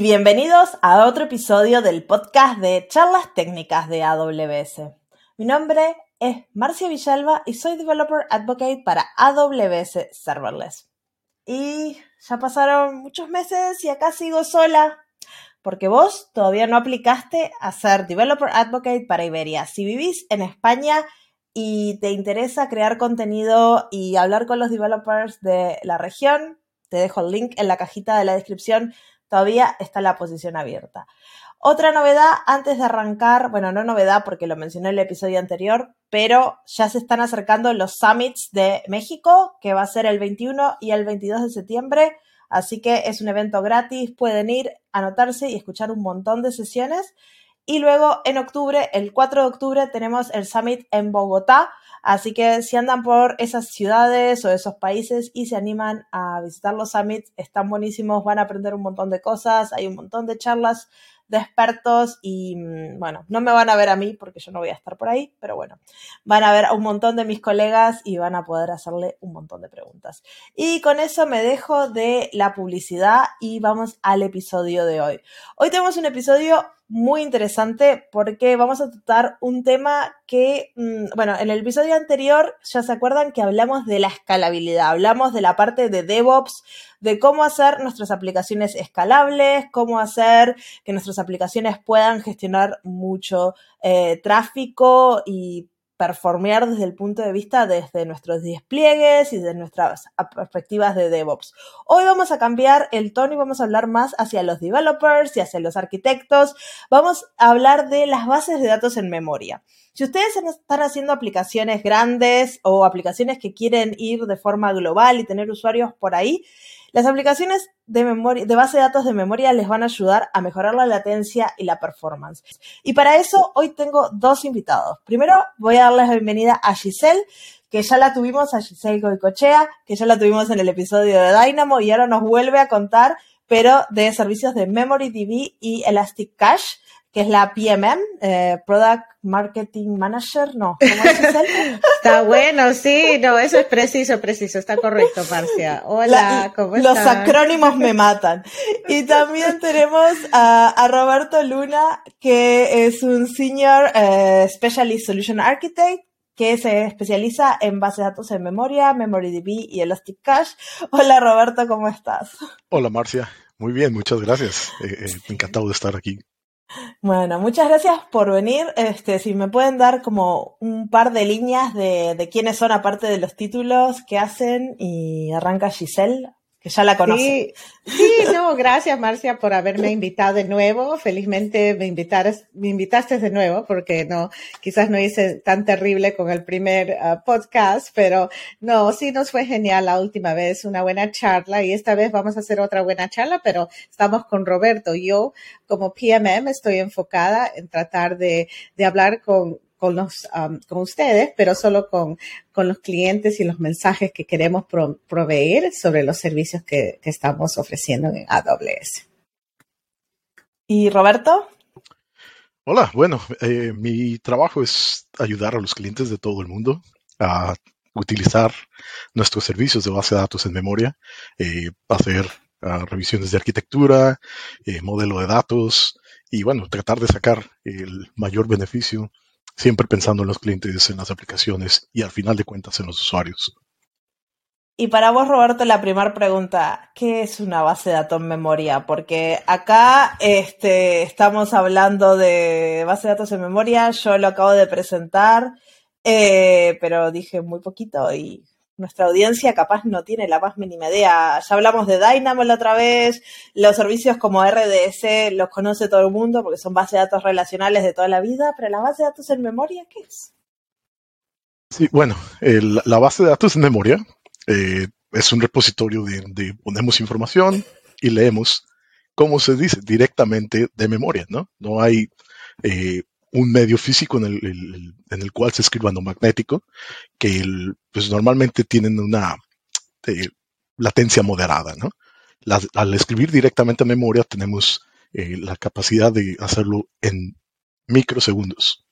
bienvenidos a otro episodio del podcast de charlas técnicas de AWS. Mi nombre es Marcia Villalba y soy Developer Advocate para AWS Serverless. Y ya pasaron muchos meses y acá sigo sola porque vos todavía no aplicaste a ser Developer Advocate para Iberia. Si vivís en España y te interesa crear contenido y hablar con los developers de la región, te dejo el link en la cajita de la descripción, todavía está la posición abierta. Otra novedad antes de arrancar, bueno, no novedad porque lo mencioné en el episodio anterior, pero ya se están acercando los summits de México, que va a ser el 21 y el 22 de septiembre. Así que es un evento gratis, pueden ir, anotarse y escuchar un montón de sesiones. Y luego en octubre, el 4 de octubre, tenemos el Summit en Bogotá. Así que si andan por esas ciudades o esos países y se animan a visitar los summits, están buenísimos, van a aprender un montón de cosas, hay un montón de charlas de expertos y mm, bueno, no me van a ver a mí porque yo no voy a estar por ahí, pero bueno, van a ver a un montón de mis colegas y van a poder hacerle un montón de preguntas. Y con eso me dejo de la publicidad y vamos al episodio de hoy. Hoy tenemos un episodio muy interesante porque vamos a tratar un tema que, mm, bueno, en el episodio anterior ya se acuerdan que hablamos de la escalabilidad, hablamos de la parte de DevOps, de cómo hacer nuestras aplicaciones escalables, cómo hacer que nuestras aplicaciones puedan gestionar mucho eh, tráfico y performear desde el punto de vista desde nuestros despliegues y de nuestras perspectivas de DevOps. Hoy vamos a cambiar el tono y vamos a hablar más hacia los developers y hacia los arquitectos. Vamos a hablar de las bases de datos en memoria. Si ustedes están haciendo aplicaciones grandes o aplicaciones que quieren ir de forma global y tener usuarios por ahí, las aplicaciones de, memoria, de base de datos de memoria les van a ayudar a mejorar la latencia y la performance. Y para eso hoy tengo dos invitados. Primero voy a darles la bienvenida a Giselle, que ya la tuvimos, a Giselle Goicochea, que ya la tuvimos en el episodio de Dynamo y ahora nos vuelve a contar, pero de servicios de MemoryDB y Elastic Cache que es la PMM, eh, Product Marketing Manager, no, ¿cómo es Está bueno, sí, no, eso es preciso, preciso, está correcto, Marcia. Hola, ¿cómo estás? Los acrónimos me matan. Y también tenemos a, Roberto Luna, que es un Senior eh, Specialist Solution Architect, que se especializa en base de datos en memoria, MemoryDB y Elastic Cache. Hola Roberto, ¿cómo estás? Hola Marcia, muy bien, muchas gracias. Eh, encantado de estar aquí bueno, muchas gracias por venir. Este, si me pueden dar como un par de líneas de, de quiénes son, aparte de los títulos que hacen, y arranca Giselle que ya la conocí. Sí, no, gracias Marcia por haberme invitado de nuevo. Felizmente me, me invitaste de nuevo porque no, quizás no hice tan terrible con el primer uh, podcast, pero no, sí nos fue genial la última vez, una buena charla y esta vez vamos a hacer otra buena charla, pero estamos con Roberto. Yo como PMM estoy enfocada en tratar de, de hablar con, con, los, um, con ustedes, pero solo con, con los clientes y los mensajes que queremos proveer sobre los servicios que, estamos ofreciendo en AWS. ¿Y Roberto? Hola, bueno, eh, mi trabajo es ayudar a los clientes de todo el mundo a utilizar nuestros servicios de base de datos en memoria, eh, hacer ah, revisiones de arquitectura, eh, modelo de datos y bueno, tratar de sacar el mayor beneficio siempre pensando en los clientes, en las aplicaciones y al final de cuentas en los usuarios. Y para vos, Roberto, la primera pregunta, ¿qué es una base de datos en memoria? Porque acá este, estamos hablando de base de datos en memoria, yo lo acabo de presentar, eh, pero dije muy poquito y nuestra audiencia capaz no tiene la más mínima idea. Ya hablamos de Dynamo la otra vez, los servicios como RDS los conoce todo el mundo porque son bases de datos relacionales de toda la vida, pero la base de datos en memoria, ¿qué es? Sí, bueno, la base de datos en memoria eh, es un repositorio de, ponemos información y leemos, como se dice, directamente de memoria, ¿no? No hay eh, un medio físico en el, en el cual se escriba no magnético, que pues normalmente tienen una eh, latencia moderada, ¿no? al escribir directamente a memoria tenemos eh, la capacidad de hacerlo en microsegundos.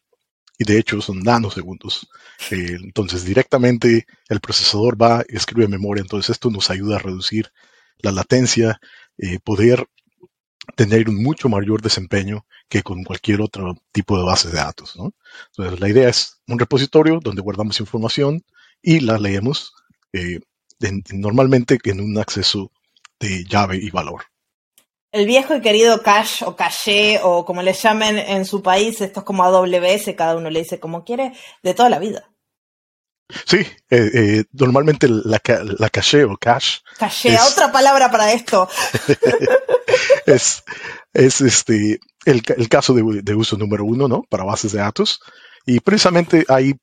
Y de hecho son nanosegundos. Eh, entonces directamente el procesador va escribe memoria. Entonces esto nos ayuda a reducir la latencia, poder tener un mucho mayor desempeño que con cualquier otro tipo de base de datos. ¿no? Entonces, la idea es un repositorio donde guardamos información y la leemos eh, normalmente en un acceso de llave y valor. El viejo y querido cache o caché o como le llamen en su país, esto es como AWS, cada uno le dice como quiere, de toda la vida. Sí, eh, eh, normalmente la, la caché o cache. Caché, otra palabra para esto. es, es este, el, el caso de, de, uso número uno, ¿no? Para bases de datos. Y precisamente hay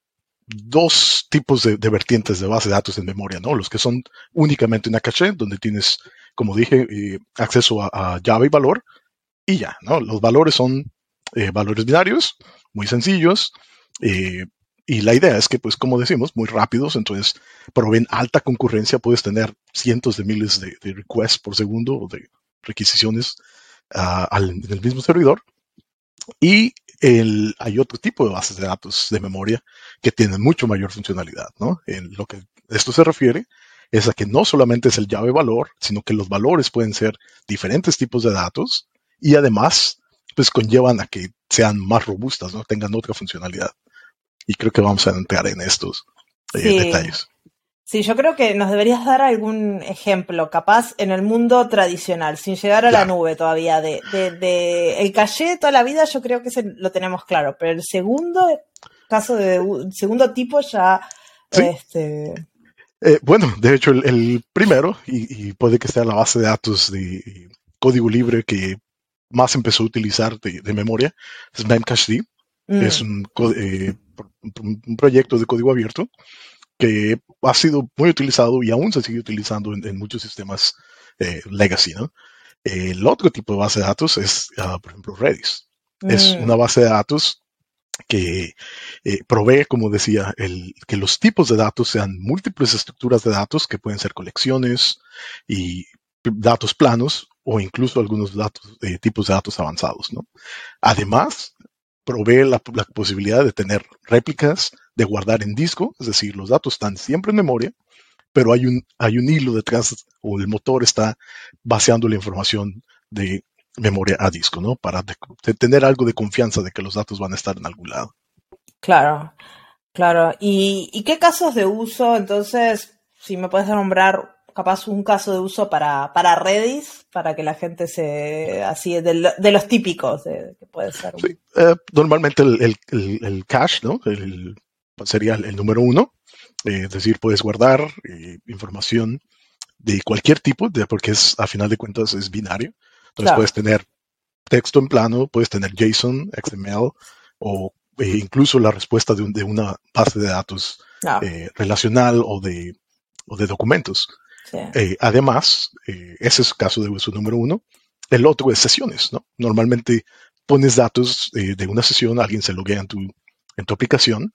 dos tipos de, de, vertientes de base de datos en memoria, ¿no? Los que son únicamente una caché, donde tienes, como dije, eh, acceso a, a, llave y valor, y ya, ¿no? Los valores son valores binarios, muy sencillos, eh, y la idea es que, pues, como decimos, muy rápidos, entonces proveen alta concurrencia, puedes tener cientos de miles de, requests por segundo o de requisiciones uh, al, en el mismo servidor. Y hay otro tipo de bases de datos de memoria que tienen mucho mayor funcionalidad, ¿no? En lo que esto se refiere es a que no solamente es el llave valor, sino que los valores pueden ser diferentes tipos de datos y además, pues conllevan a que sean más robustas, ¿no? Tengan otra funcionalidad. Y creo que vamos a entrar en estos eh, sí. detalles. Sí, yo creo que nos deberías dar algún ejemplo, capaz en el mundo tradicional, sin llegar a la nube todavía, de, de, de el caché de toda la vida, yo creo que lo tenemos claro, pero el segundo caso de el segundo tipo ya, ¿Sí? este... Eh, bueno, de hecho el, el primero, y, y, puede que sea la base de datos de código libre que más empezó a utilizar de, de memoria, es Memcached, mm. es un, eh, un proyecto de código abierto que ha sido muy utilizado y aún se sigue utilizando en, en muchos sistemas eh, legacy, ¿no? El otro tipo de base de datos es, uh, por ejemplo, Redis. Mm. Es una base de datos que eh, provee, como decía, el, que los tipos de datos sean múltiples estructuras de datos que pueden ser colecciones y datos planos o incluso algunos datos, eh, tipos de datos avanzados, ¿no? Además, provee la, posibilidad de tener réplicas, de guardar en disco, es decir, los datos están siempre en memoria, pero hay un, hay un hilo detrás o el motor está vaciando la información de memoria a disco, ¿no? Para tener algo de confianza de que los datos van a estar en algún lado. Claro, claro. ¿Y, y qué casos de uso? Entonces, si me puedes nombrar capaz un caso de uso para, para Redis, para que la gente se, así, de, de los típicos, de, que puede ser. Sí, eh, normalmente el, el, el, el, cache, ¿no? El, sería el, número uno, eh, es decir, puedes guardar eh, información de cualquier tipo, de, porque es, a final de cuentas, es binario. Entonces claro. puedes tener texto en plano, puedes tener JSON, XML, o incluso la respuesta de, un, de, una base de datos relacional o de, o de documentos. Eh, además, eh, ese es el caso de uso número uno. El otro es sesiones, ¿no? Normalmente pones datos eh, de una sesión, alguien se loguea en tu, en tu aplicación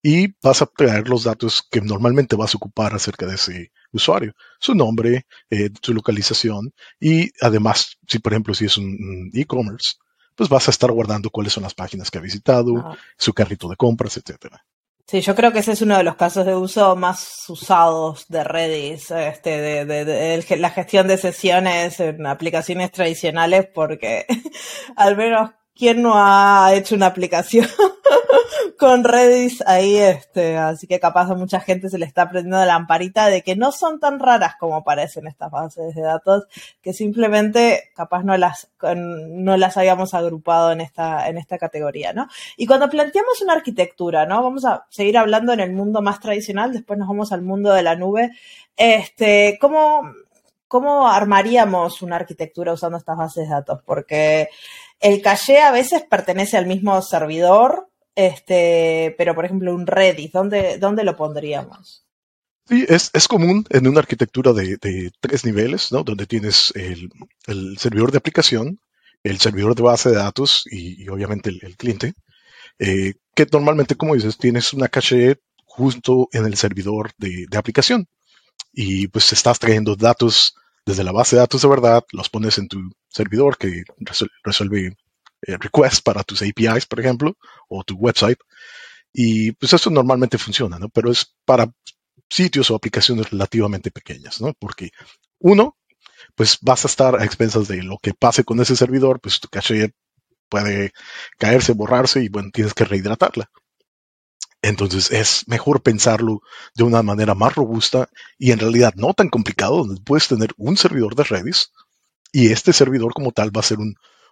y vas a traer los datos que normalmente vas a ocupar acerca de ese usuario, su nombre, su localización y además, si por ejemplo si es un e-commerce, pues vas a estar guardando cuáles son las páginas que ha visitado, ah. su carrito de compras, etcétera. Sí, yo creo que ese es uno de los casos de uso más usados de Redis, este, de, de, de, de la gestión de sesiones en aplicaciones tradicionales, porque al menos quién no ha hecho una aplicación con Redis ahí, este, así que capaz a mucha gente se le está prendiendo la lamparita de que no son tan raras como parecen estas bases de datos, que simplemente capaz no las, no las habíamos agrupado en esta, en esta categoría, ¿no? Y cuando planteamos una arquitectura, ¿no? Vamos a seguir hablando en el mundo más tradicional, después nos vamos al mundo de la nube. Este, ¿cómo, cómo armaríamos una arquitectura usando estas bases de datos? Porque el caché a veces pertenece al mismo servidor, este, pero por ejemplo un Redis, ¿dónde, dónde lo pondríamos? Sí, es, es común en una arquitectura de, de tres niveles, ¿no? Donde tienes el, el, servidor de aplicación, el servidor de base de datos y, obviamente el, el cliente, eh, que normalmente, como dices, tienes una caché justo en el servidor de, de aplicación. Y pues estás trayendo datos desde la base de datos de verdad, los pones en tu servidor que resuelve eh, requests para tus APIs, por ejemplo, o tu website. Y pues eso normalmente funciona, ¿no? Pero es para sitios o aplicaciones relativamente pequeñas, ¿no? Porque uno, pues vas a estar a expensas de lo que pase con ese servidor, pues tu caché puede caerse, borrarse y bueno, tienes que rehidratarla. Entonces es mejor pensarlo de una manera más robusta y en realidad no tan complicado, donde puedes tener un servidor de Redis y este servidor como tal va a ser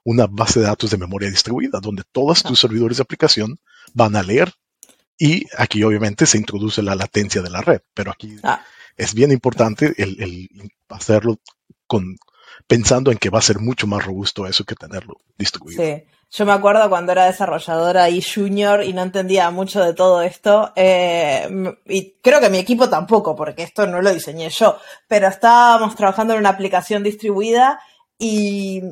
una base de datos de memoria distribuida, donde todos tus servidores de aplicación van a leer y aquí obviamente se introduce la latencia de la red, pero aquí ah. es bien importante el, hacerlo con pensando en que va a ser mucho más robusto eso que tenerlo distribuido. Sí. Yo me acuerdo cuando era desarrolladora y junior y no entendía mucho de todo esto, eh, y creo que mi equipo tampoco, porque esto no lo diseñé yo, pero estábamos trabajando en una aplicación distribuida y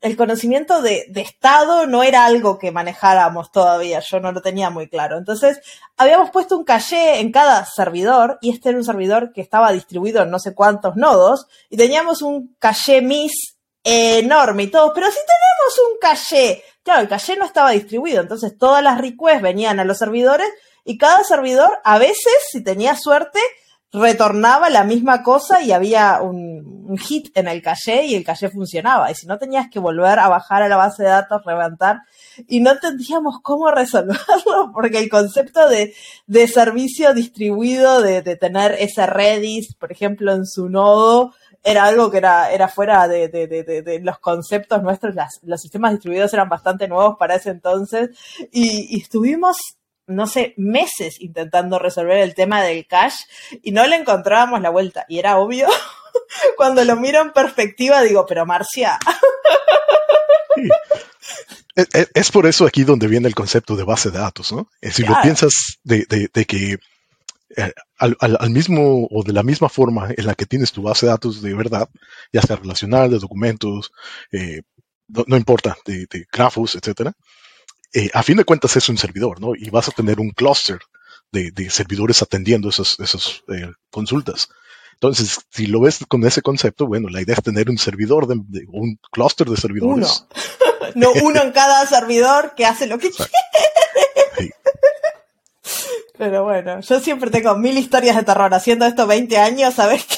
el conocimiento de, de, estado no era algo que manejáramos todavía, yo no lo tenía muy claro. Entonces, habíamos puesto un caché en cada servidor, y este era un servidor que estaba distribuido en no sé cuántos nodos, y teníamos un caché MIS enorme y todo, pero si tenemos un caché, claro, el caché no estaba distribuido, entonces todas las requests venían a los servidores, y cada servidor, a veces, si tenía suerte, retornaba la misma cosa y había un, hit en el caché y el caché funcionaba. Y si no tenías que volver a bajar a la base de datos, levantar, y no entendíamos cómo resolverlo, porque el concepto de, de servicio distribuido, de, de, tener ese Redis, por ejemplo, en su nodo, era algo que era, era fuera de, los conceptos nuestros. Los sistemas distribuidos eran bastante nuevos para ese entonces y estuvimos no sé, meses intentando resolver el tema del cache y no le encontrábamos la vuelta. Y era obvio, cuando lo miro en perspectiva, digo, pero Marcia. Es, por eso aquí donde viene el concepto de base de datos, ¿no? Si lo piensas de, que eh, al, mismo o de la misma forma en la que tienes tu base de datos de verdad, ya sea relacional, de documentos, eh, no, importa, de, de grafos, etcétera, eh, a fin de cuentas es un servidor, ¿no? Y vas a tener un clúster de, servidores atendiendo esas, eh, consultas. Entonces, si lo ves con ese concepto, bueno, la idea es tener un servidor, de, un clúster de servidores. Uno. no uno en cada servidor que hace lo que quiere. Pero bueno, yo siempre tengo mil historias de terror haciendo esto 20 años, ¿sabes qué?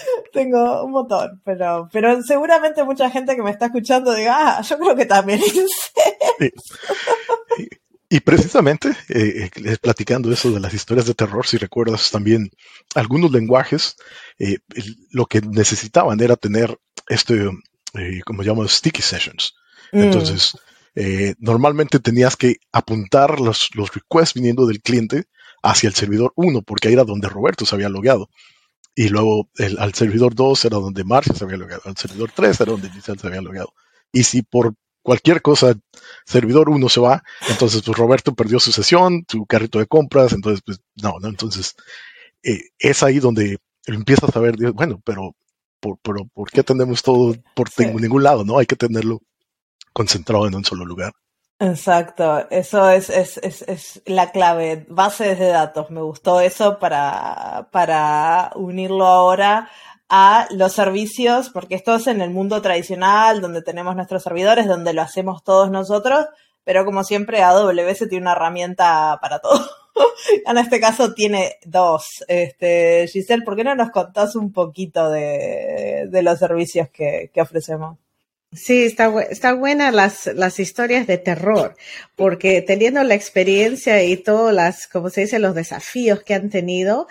tengo un montón, pero, pero seguramente mucha gente que me está escuchando diga, ah, yo creo que también hice Y precisamente, eh, eh, platicando eso de las historias de terror, si recuerdas también algunos lenguajes, eh, lo que necesitaban era tener este, como llamamos, sticky sessions. Mm. Entonces, normalmente tenías que apuntar los, los requests viniendo del cliente hacia el servidor 1, porque ahí era donde Roberto se había logueado y luego el, al servidor 2 era donde Marcia se había logado, al servidor 3 era donde Giselle se había logado. Y si por cualquier cosa servidor 1 se va, entonces pues Roberto perdió su sesión, su carrito de compras, entonces pues no, no, entonces eh, es ahí donde empiezas a ver, bueno, pero por, pero ¿por qué tenemos todo por ningún lado? No, hay que tenerlo concentrado en un solo lugar. Exacto, eso es, es, es, es, la clave, bases de datos. Me gustó eso para, para unirlo ahora a los servicios, porque esto es en el mundo tradicional, donde tenemos nuestros servidores, donde lo hacemos todos nosotros, pero como siempre AWS tiene una herramienta para todo. en este caso tiene dos. Este, Giselle, ¿por qué no nos contás un poquito de, de los servicios que, que ofrecemos? Sí, está, está buena las, las historias de terror, porque teniendo la experiencia y todos las, como se dice, los desafíos que han tenido,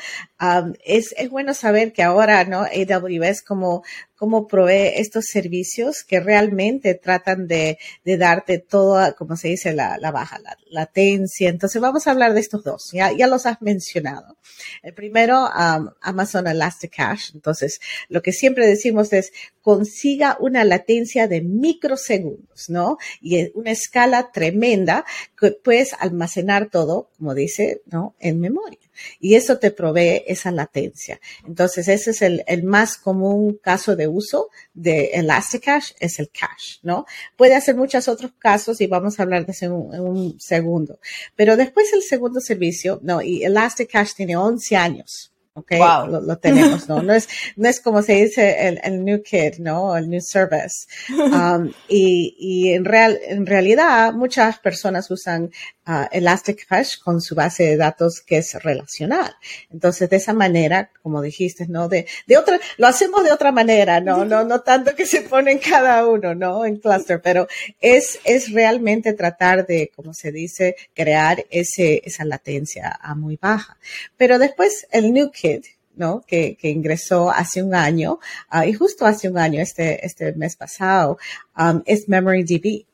es, es bueno saber que ahora, ¿no? AWS como cómo provee estos servicios que realmente tratan de, de darte toda, como se dice, la, la baja, la latencia. Entonces vamos a hablar de estos dos, ya, ya los has mencionado. El primero, um, Amazon Elasticache. Entonces, lo que siempre decimos es consiga una latencia de microsegundos, ¿no? Y una escala tremenda que puedes almacenar todo, como dice, ¿no? En memoria y eso te provee esa latencia. Entonces, ese es el, el más común caso de uso de Elasticache, es el cache, ¿no? Puede hacer muchos otros casos y vamos a hablar de eso en un, segundo. Pero después el segundo servicio, no, y Elasticache tiene 11 años Okay, lo, tenemos, ¿no? No es, no es como se dice el, el new kid, ¿no? El new service. Um, y, y en real, en realidad muchas personas usan uh, Elastic Hash con su base de datos que es relacional. Entonces, de esa manera, como dijiste, ¿no? De, de otra, lo hacemos de otra manera, ¿no? No, no tanto que se ponen cada uno, ¿no? En cluster, pero es, es realmente tratar de, como se dice, crear ese, esa latencia a muy baja. Pero después el new kid ¿no? Que, que, ingresó hace un año, uh, y justo hace un año, este, este mes pasado, um, es MemoryDB.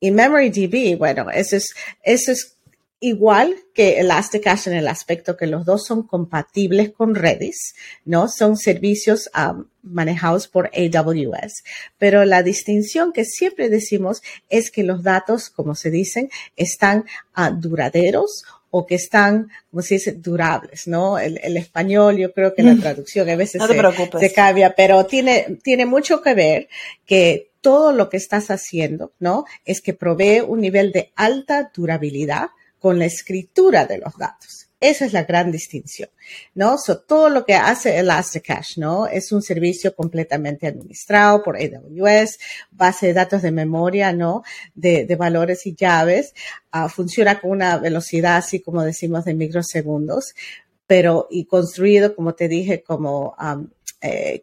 Y MemoryDB, bueno, eso es, eso es igual que Elasticache en el aspecto que los dos son compatibles con Redis, ¿no? Son servicios um, manejados por AWS. Pero la distinción que siempre decimos es que los datos, como se dicen, están uh, duraderos o que están, como se dice, durables, ¿no? El, el español, yo creo que la mm. traducción a veces se, se, cambia, pero tiene, tiene mucho que ver que todo lo que estás haciendo, ¿no? Es que provee un nivel de alta durabilidad con la escritura de los datos. Esa es la gran distinción, ¿no? So, todo lo que hace Elasticache, ¿no? Es un servicio completamente administrado por AWS, base de datos de memoria, ¿no? De, de valores y llaves. Uh, funciona con una velocidad, así como decimos, de microsegundos, pero y construido, como te dije, como, um,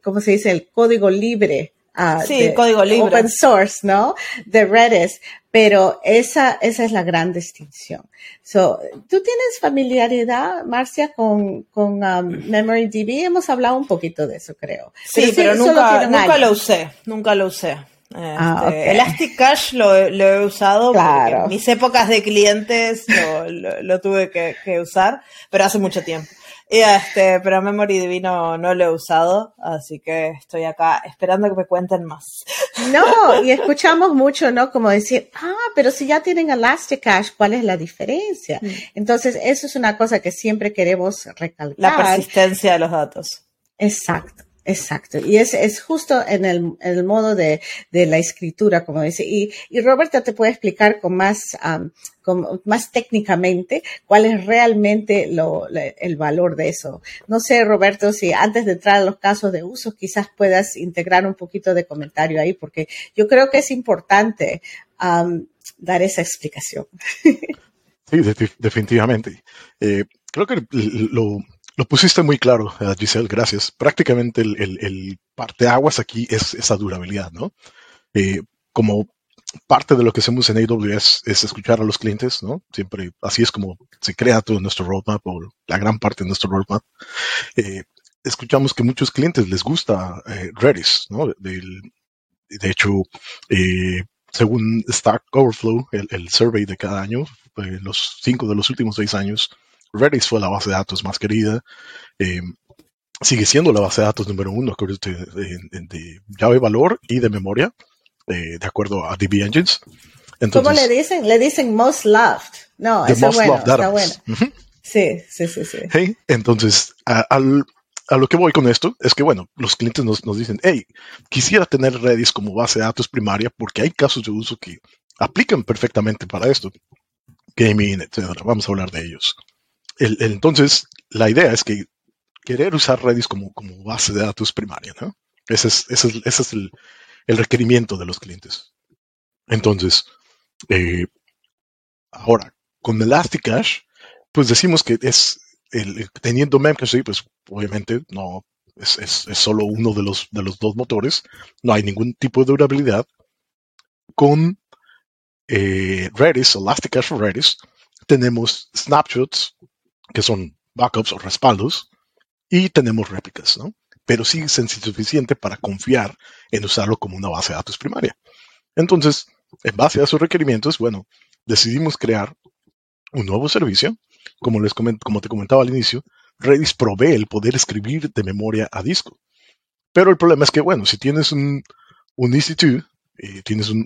¿cómo se dice? El código libre Uh, sí, código libre. Open source, ¿no? De Redis. Pero esa, esa es la gran distinción. So, ¿tú tienes familiaridad, Marcia, con, con um, MemoryDB? Hemos hablado un poquito de eso, creo. Sí, pero, nunca, nunca lo usé, nunca lo usé. Ah, este, Elastic Cache lo, lo, he usado claro. en mis épocas de clientes lo, lo, tuve que, que usar, pero hace mucho tiempo. Y este, pero MemoryDB no, no lo he usado, así que estoy acá esperando que me cuenten más. No, y escuchamos mucho, ¿no? Como decir, ah, pero si ya tienen Elasticache, ¿cuál es la diferencia? Mm. Entonces, eso es una cosa que siempre queremos recalcar. La persistencia de los datos. Exacto. Exacto, y es, es justo en el, el modo de, de, la escritura, como dice. Y, y Roberta te puede explicar con más, um, con, más técnicamente cuál es realmente lo, el valor de eso. No sé, Roberto, si antes de entrar a los casos de uso, quizás puedas integrar un poquito de comentario ahí, porque yo creo que es importante dar esa explicación. Sí, definitivamente. Eh, creo que lo, lo pusiste muy claro, eh, Giselle, gracias. Prácticamente el, el, el parteaguas aquí es esa durabilidad, ¿no? Eh, como parte de lo que hacemos en AWS es escuchar a los clientes, ¿no? Siempre así es como se crea todo nuestro roadmap o la gran parte de nuestro roadmap. Eh, escuchamos que muchos clientes les gusta Redis, ¿no? De hecho, según Stack Overflow, el, el, survey de cada año, los cinco de los últimos seis años, Redis fue la base de datos más querida. Eh, sigue siendo la base de datos número uno de, llave valor y de memoria, eh, de acuerdo a DB Engines. ¿Cómo le dicen? Le dicen most loved. No, eso es bueno, está bueno. Sí, sí, sí, sí. entonces, a, lo que voy con esto es que, bueno, los clientes nos, nos dicen, hey, quisiera tener Redis como base de datos primaria porque hay casos de uso que aplican perfectamente para esto. Gaming, etc. Vamos a hablar de ellos entonces, la idea es que querer usar Redis como, base de datos primaria, ¿no? Ese es, el, requerimiento de los clientes. Entonces, eh, ahora, con Elasticache, pues decimos que es, el, teniendo Memcache, pues obviamente no, es, solo uno de los, de los dos motores, no hay ningún tipo de durabilidad. Con eh, Redis, Elasticache Redis, tenemos snapshots que son backups o respaldos, y tenemos réplicas, ¿no? Pero sí es suficiente para confiar en usarlo como una base de datos primaria. Entonces, en base a sus requerimientos, bueno, decidimos crear un nuevo servicio. Como, les como te comentaba al inicio, Redis provee el poder escribir de memoria a disco. Pero el problema es que, bueno, si tienes un, un EC2, eh, tienes un,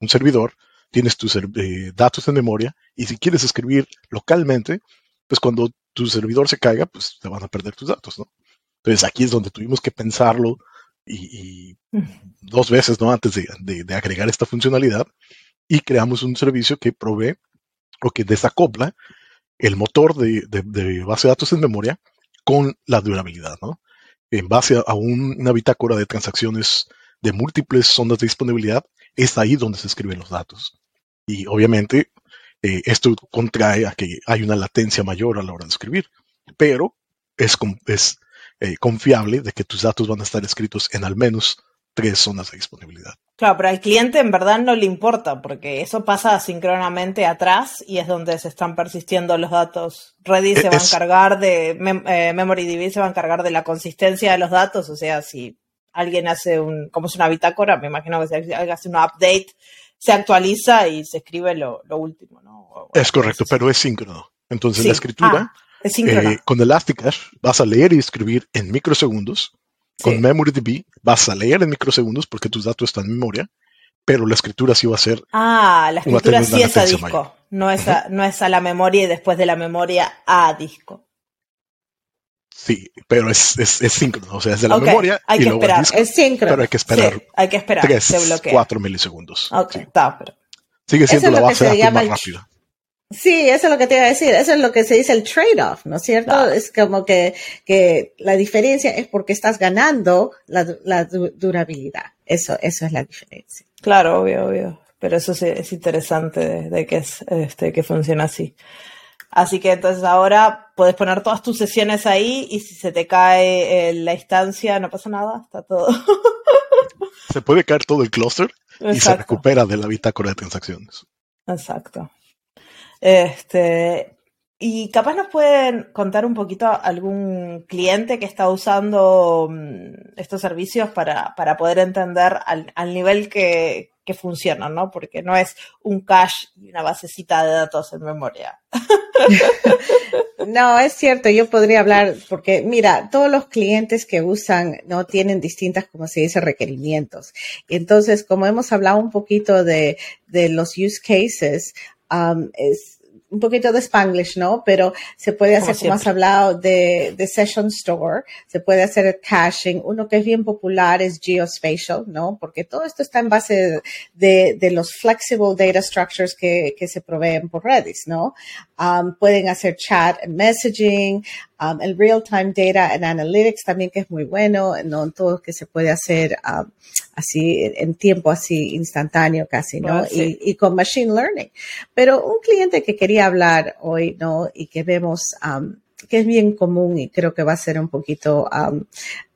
un, servidor, tienes tus eh, datos en memoria, y si quieres escribir localmente, pues cuando tu servidor se caiga, pues te van a perder tus datos, ¿no? Entonces aquí es donde tuvimos que pensarlo y, dos veces, ¿no? Antes de, agregar esta funcionalidad y creamos un servicio que provee o que desacopla el motor de, base de datos en memoria con la durabilidad, ¿no? En base a, una bitácora de transacciones de múltiples zonas de disponibilidad, es ahí donde se escriben los datos. Y obviamente eh, esto contrae a que hay una latencia mayor a la hora de escribir, pero es, es eh, confiable de que tus datos van a estar escritos en al menos tres zonas de disponibilidad. Claro, pero al cliente en verdad no le importa, porque eso pasa sincronamente atrás y es donde se están persistiendo los datos. Redis se va a encargar de, eh, MemoryDB se va a encargar de la consistencia de los datos, o sea, si alguien hace un, como es una bitácora, me imagino que si alguien hace un update, se actualiza y se escribe lo, último, ¿no? es correcto, pero es síncrono. Entonces la escritura, ah, eh, con Elasticache vas a leer y escribir en microsegundos con MemoryDB vas a leer en microsegundos porque tus datos están en memoria, pero la escritura sí va a ser. Ah, la escritura sí es a disco, no es a, no es a la memoria y después de la memoria a disco. Sí, pero es, es, es síncrono, o sea, es de la memoria hay y que esperar. es síncrono. Pero hay que esperar. hay que esperar. 3, 4 milisegundos. Ok, está, pero. Sigue siendo la base de datos más rápida. Sí, eso es lo que te iba a decir. Eso es lo que se dice el trade-off, ¿no es cierto? Es como que, que la diferencia es porque estás ganando la, la durabilidad. Eso, eso es la diferencia. Claro, obvio, obvio. Pero eso es, interesante de, que es, este, que funciona así. Así que entonces ahora puedes poner todas tus sesiones ahí y si se te cae eh, la instancia no pasa nada, está todo. se puede caer todo el cluster y se recupera de la bitácora de transacciones. Exacto. Este, y capaz nos pueden contar un poquito algún cliente que está usando mm, estos servicios para, para poder entender al, al nivel que, que, funcionan, ¿no? Porque no es un cache y una basecita de datos en memoria. No, es cierto, yo podría hablar, porque mira, todos los clientes que usan, ¿no? Tienen distintas, como se dice, requerimientos. Entonces, como hemos hablado un poquito de, de los use cases, um, es, un poquito de Spanglish, ¿no? Pero se puede hacer, como, has hablado, de, de, Session Store, se puede hacer el caching. Uno que es bien popular es Geospatial, ¿no? Porque todo esto está en base de, de los flexible data structures que, que se proveen por Redis, ¿no? Um, pueden hacer chat and messaging, um, el real-time data and analytics también que es muy bueno, ¿no? Todo que se puede hacer um, así en tiempo así instantáneo casi, ¿no? y, y, con machine learning. Pero un cliente que quería hablar hoy, ¿no? Y que vemos um, que es bien común y creo que va a ser un poquito, um,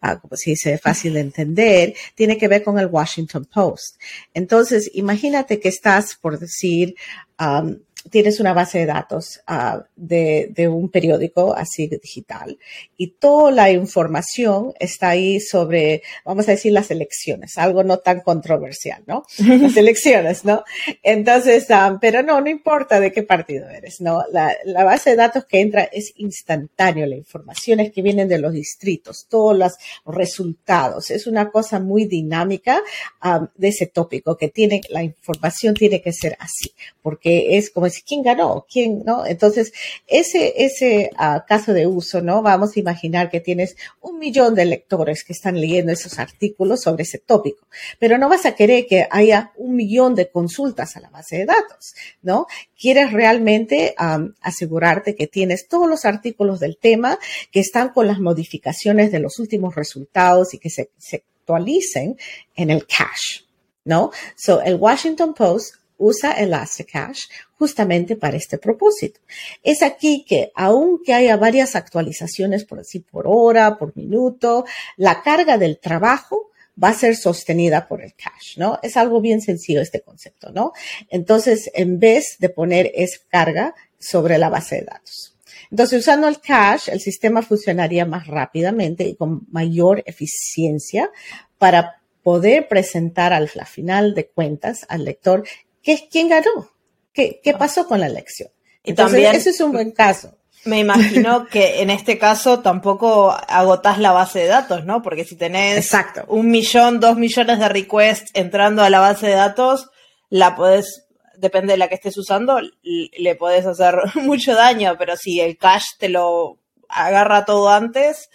uh, como se dice, fácil de entender, tiene que ver con el Washington Post. Entonces, imagínate que estás, por decir, um, tienes una base de datos uh, de, de, un periódico así digital y toda la información está ahí sobre, vamos a decir, las elecciones, algo no tan controversial, ¿no? Las elecciones, ¿no? Entonces, um, pero no, no importa de qué partido eres, ¿no? La, la, base de datos que entra es instantáneo, la información es que vienen de los distritos, todos los resultados, es una cosa muy dinámica um, de ese tópico que tiene, la información tiene que ser así, porque es como quién ganó, quién, ¿no? Entonces, ese, ese uh, caso de uso, ¿no? Vamos a imaginar que tienes un millón de lectores que están leyendo esos artículos sobre ese tópico, pero no vas a querer que haya un millón de consultas a la base de datos, ¿no? Quieres realmente asegurarte que tienes todos los artículos del tema que están con las modificaciones de los últimos resultados y que se, se actualicen en el cache, ¿no? So, el Washington Post usa Elasticache justamente para este propósito. Es aquí que, aunque haya varias actualizaciones por así por hora, por minuto, la carga del trabajo va a ser sostenida por el cache, ¿no? Es algo bien sencillo este concepto, ¿no? Entonces, en vez de poner esa carga sobre la base de datos. Entonces, usando el cache, el sistema funcionaría más rápidamente y con mayor eficiencia para poder presentar al final de cuentas al lector ¿Qué, ¿Quién ganó? ¿Qué, ¿Qué, pasó con la elección? Y también, ese es un buen caso. Me imagino que en este caso tampoco agotás la base de datos, ¿no? Porque si tenés un millón, dos millones de requests entrando a la base de datos, la podés, depende de la que estés usando, le podés hacer mucho daño, pero si el cache te lo agarra todo antes,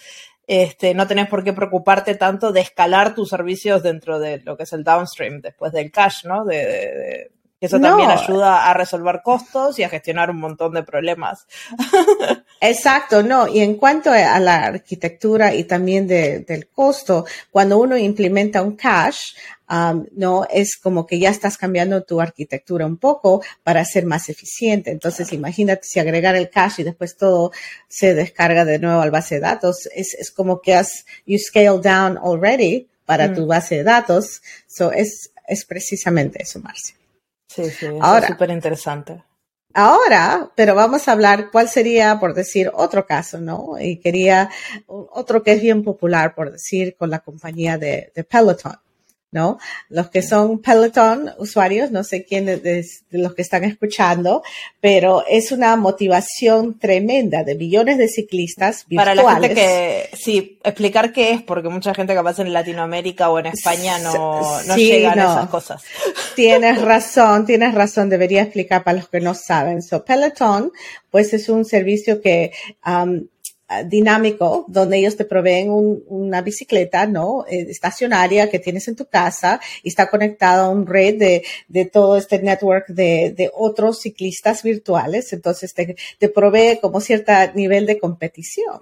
este, no tenés por qué preocuparte tanto de escalar tus servicios dentro de lo que es el downstream, después del cache, ¿no? de, eso también ayuda a resolver costos y a gestionar un montón de problemas. Exacto, no. Y en cuanto a la arquitectura y también de, del costo, cuando uno implementa un cache, um, no es como que ya estás cambiando tu arquitectura un poco para ser más eficiente. Entonces, imagínate si agregar el cache y después todo se descarga de nuevo al base de datos, es, es como que has you scale down already para tu base de datos. So es, es precisamente eso, Marcia. Sí, sí, es súper interesante. Ahora, pero vamos a hablar cuál sería, por decir, otro caso, ¿no? Y quería otro que es bien popular, por decir, con la compañía de, de Peloton. ¿No? Los que son Peloton usuarios, no sé quién de, los que están escuchando, pero es una motivación tremenda de millones de ciclistas virtuales. Para la gente que, sí, explicar qué es, porque mucha gente capaz en Latinoamérica o en España no, no llegan a esas cosas. Tienes razón, tienes razón, debería explicar para los que no saben. So, Peloton, pues es un servicio que um, dinámico donde ellos te proveen una bicicleta, ¿no? Eh, estacionaria que tienes en tu casa y está conectado a un red de, de todo este network de, de otros ciclistas virtuales. Entonces te, te provee como cierto nivel de competición.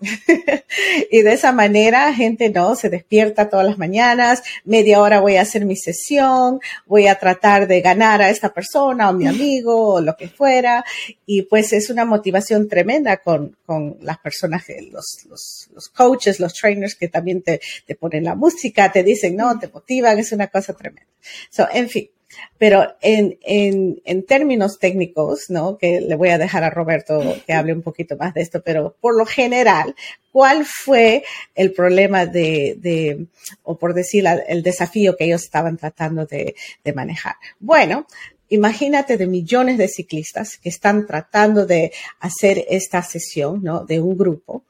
y de esa manera gente, ¿no? Se despierta todas las mañanas, media hora voy a hacer mi sesión, voy a tratar de ganar a esta persona o mi amigo o lo que fuera. Y pues es una motivación tremenda con, con las personas que los, los, los coaches, los trainers que también te, te ponen la música, te dicen, no, te motivan, es una cosa tremenda. So, en fin, pero en, en, en, términos técnicos, ¿no? Que le voy a dejar a Roberto que hable un poquito más de esto, pero por lo general, ¿cuál fue el problema de, de o por decir, el desafío que ellos estaban tratando de, de manejar? Bueno, imagínate de millones de ciclistas que están tratando de hacer esta sesión, ¿no? De un grupo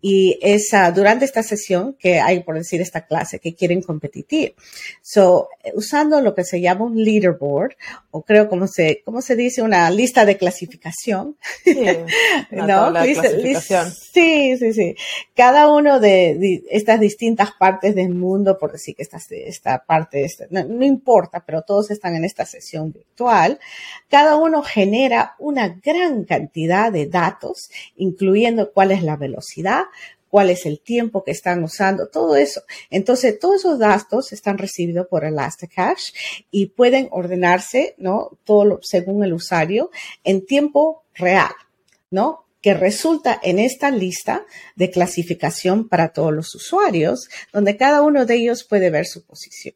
y es durante esta sesión que hay, por decir, esta clase que quieren competir. So, usando lo que se llama un leaderboard, o creo como se, ¿cómo se dice? Una lista de clasificación. Sí, ¿no? clasificación. sí, sí, sí. Cada uno de, estas distintas partes del mundo, por decir que esta, esta parte, esta, no, no importa, pero todos están en esta sesión virtual. Cada uno genera una gran cantidad de datos, incluyendo cuál es la velocidad, cuál es el tiempo que están usando, todo eso. Entonces, todos esos datos están recibidos por Elasticache y pueden ordenarse, ¿no? Todo según el usuario en tiempo real, ¿no? que resulta en esta lista de clasificación para todos los usuarios, donde cada uno de ellos puede ver su posición.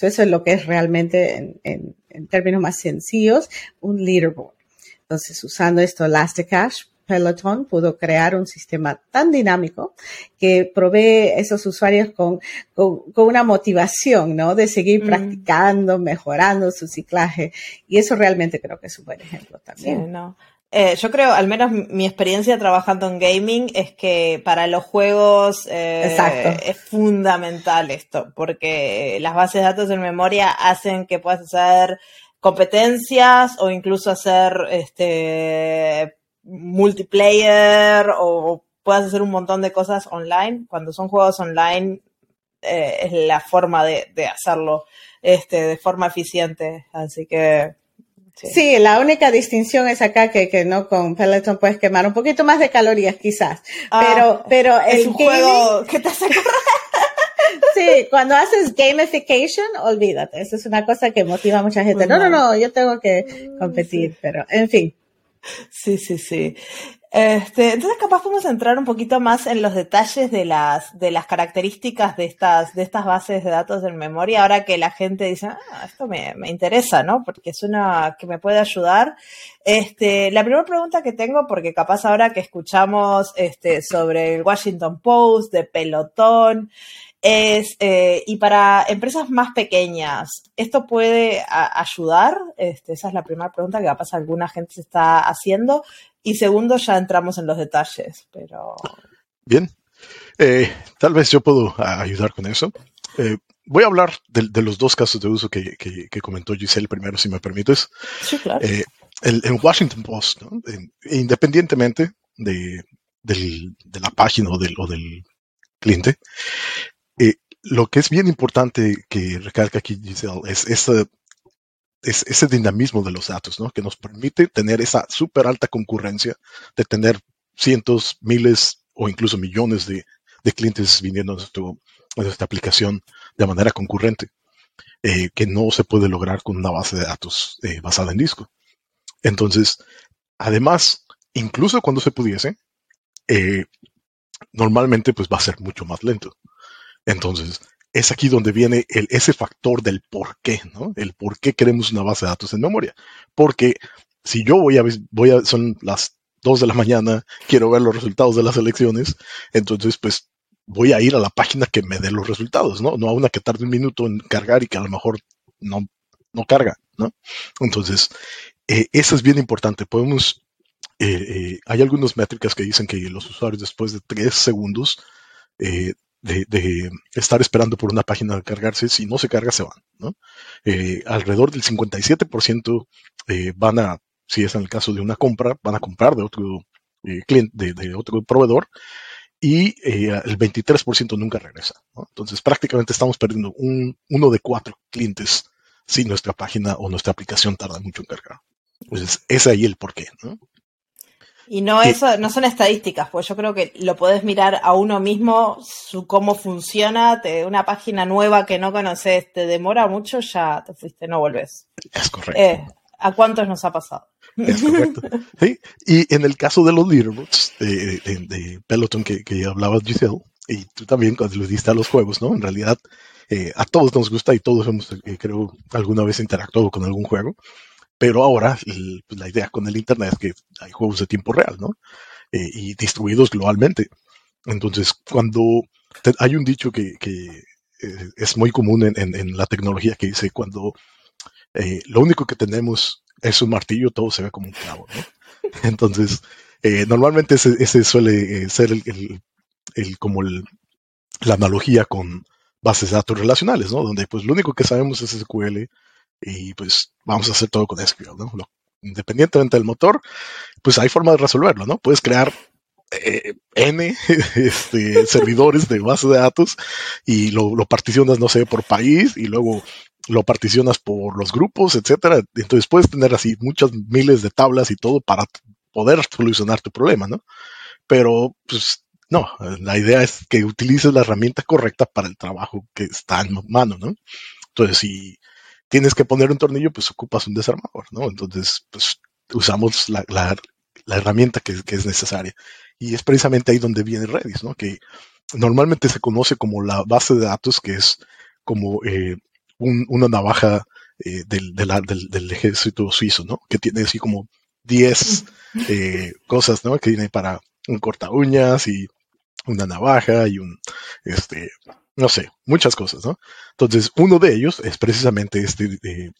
eso es lo que es realmente, en, en términos más sencillos, un leaderboard. Entonces, usando esto Elasticache, Peloton pudo crear un sistema tan dinámico que provee a esos usuarios con, con, una motivación, ¿no? De seguir mm. practicando, mejorando su ciclaje. Y eso realmente creo que es un buen ejemplo también. Sí, no. Eh, yo creo, al menos mi experiencia trabajando en gaming es que para los juegos eh, es fundamental esto, porque las bases de datos en memoria hacen que puedas hacer competencias o incluso hacer este multiplayer o puedas hacer un montón de cosas online. Cuando son juegos online eh, es la forma de, hacerlo este, de forma eficiente. Así que Sí. la única distinción es acá que, que no con Peloton puedes quemar un poquito más de calorías quizás. Ah, pero, pero es un juego que te hace Sí, cuando haces gamification, olvídate. Eso es una cosa que motiva a mucha gente. no, no, no, yo tengo que competir, pero en fin. Sí, sí, sí. Este, entonces capaz podemos entrar un poquito más en los detalles de las, de las características de estas, de estas bases de datos en memoria, ahora que la gente dice, ah, esto me, me interesa, ¿no? Porque es una que me puede ayudar. Este, la primera pregunta que tengo, porque capaz ahora que escuchamos este, sobre el Washington Post, de pelotón, es, eh, y para empresas más pequeñas, ¿esto puede ayudar? Este, esa es la primera pregunta que va a pasar, alguna gente se está haciendo. Y segundo, ya entramos en los detalles, pero... Bien, eh, tal vez yo puedo ayudar con eso. Eh, voy a hablar de, los dos casos de uso que, comentó Giselle primero, si me permites. Sí, claro. el, en Washington Post, independientemente de, de, la página o del, o del cliente, eh, lo que es bien importante que recalca aquí Giselle es ese, es ese dinamismo de los datos, ¿no? Que nos permite tener esa súper alta concurrencia de tener cientos, miles o incluso millones de, clientes viniendo a, nuestra aplicación de manera concurrente, eh, que no se puede lograr con una base de datos eh, basada en disco. Entonces, además, incluso cuando se pudiese, eh, normalmente pues va a ser mucho más lento. Entonces, es aquí donde viene el, ese factor del por qué, ¿no? El por qué queremos una base de datos en memoria. Porque si yo voy a, voy a, son las 2 de la mañana, quiero ver los resultados de las elecciones, entonces pues voy a ir a la página que me dé los resultados, ¿no? No a una que tarde un minuto en cargar y que a lo mejor no, no carga, ¿no? Entonces, eh, eso es bien importante. Podemos, eh, eh, hay algunas métricas que dicen que los usuarios después de tres segundos de, estar esperando por una página de cargarse, si no se carga, se van. ¿no? alrededor del 57% van a, si es en el caso de una compra, van a comprar de otro cliente, de, otro proveedor, y el 23% nunca regresa. Entonces, prácticamente estamos perdiendo un, uno de cuatro clientes si nuestra página o nuestra aplicación tarda mucho en cargar. Pues es ahí el porqué, ¿no? Y no eso, no son estadísticas, pues yo creo que lo podés mirar a uno mismo, su cómo funciona, te, una página nueva que no conoces, te demora mucho, ya te fuiste, no volvés. Es correcto. Eh, ¿A cuántos nos ha pasado? Es correcto. sí. Y en el caso de los leaderboards de, de, Peloton que, que hablabas, Giselle, y tú también cuando le diste a los juegos, ¿no? En realidad, eh, a todos nos gusta y todos hemos, eh, creo, alguna vez interactuado con algún juego. Pero ahora pues, la idea con el Internet es que hay juegos de tiempo real, ¿no? Eh, y distribuidos globalmente. Entonces, cuando hay un dicho que, eh, es muy común en, la tecnología que dice, cuando eh, lo único que tenemos es un martillo, todo se ve como un clavo, ¿no? Entonces, normalmente ese, suele ser el, el, como la analogía con bases de datos relacionales, ¿no? Donde pues lo único que sabemos es SQL y pues vamos a hacer todo con SQL, ¿no? independientemente del motor, pues hay forma de resolverlo, ¿no? Puedes crear eh, N este, servidores de base de datos y lo, particionas, no sé, por país y luego lo particionas por los grupos, etcétera. Entonces puedes tener así muchas miles de tablas y todo para poder solucionar tu problema, ¿no? Pero, pues, no, la idea es que utilices la herramienta correcta para el trabajo que está en mano, ¿no? Entonces, si tienes que poner un tornillo, pues ocupas un desarmador, ¿no? Entonces, pues usamos la, herramienta que, es necesaria. Y es precisamente ahí donde viene Redis, ¿no? Que normalmente se conoce como la base de datos, que es como eh, una navaja eh, del, del, ejército suizo, ¿no? Que tiene así como 10 eh, cosas, ¿no? Que tiene para un corta uñas y una navaja y un, este, no sé, muchas cosas, ¿no? Entonces, uno de ellos es precisamente este eh,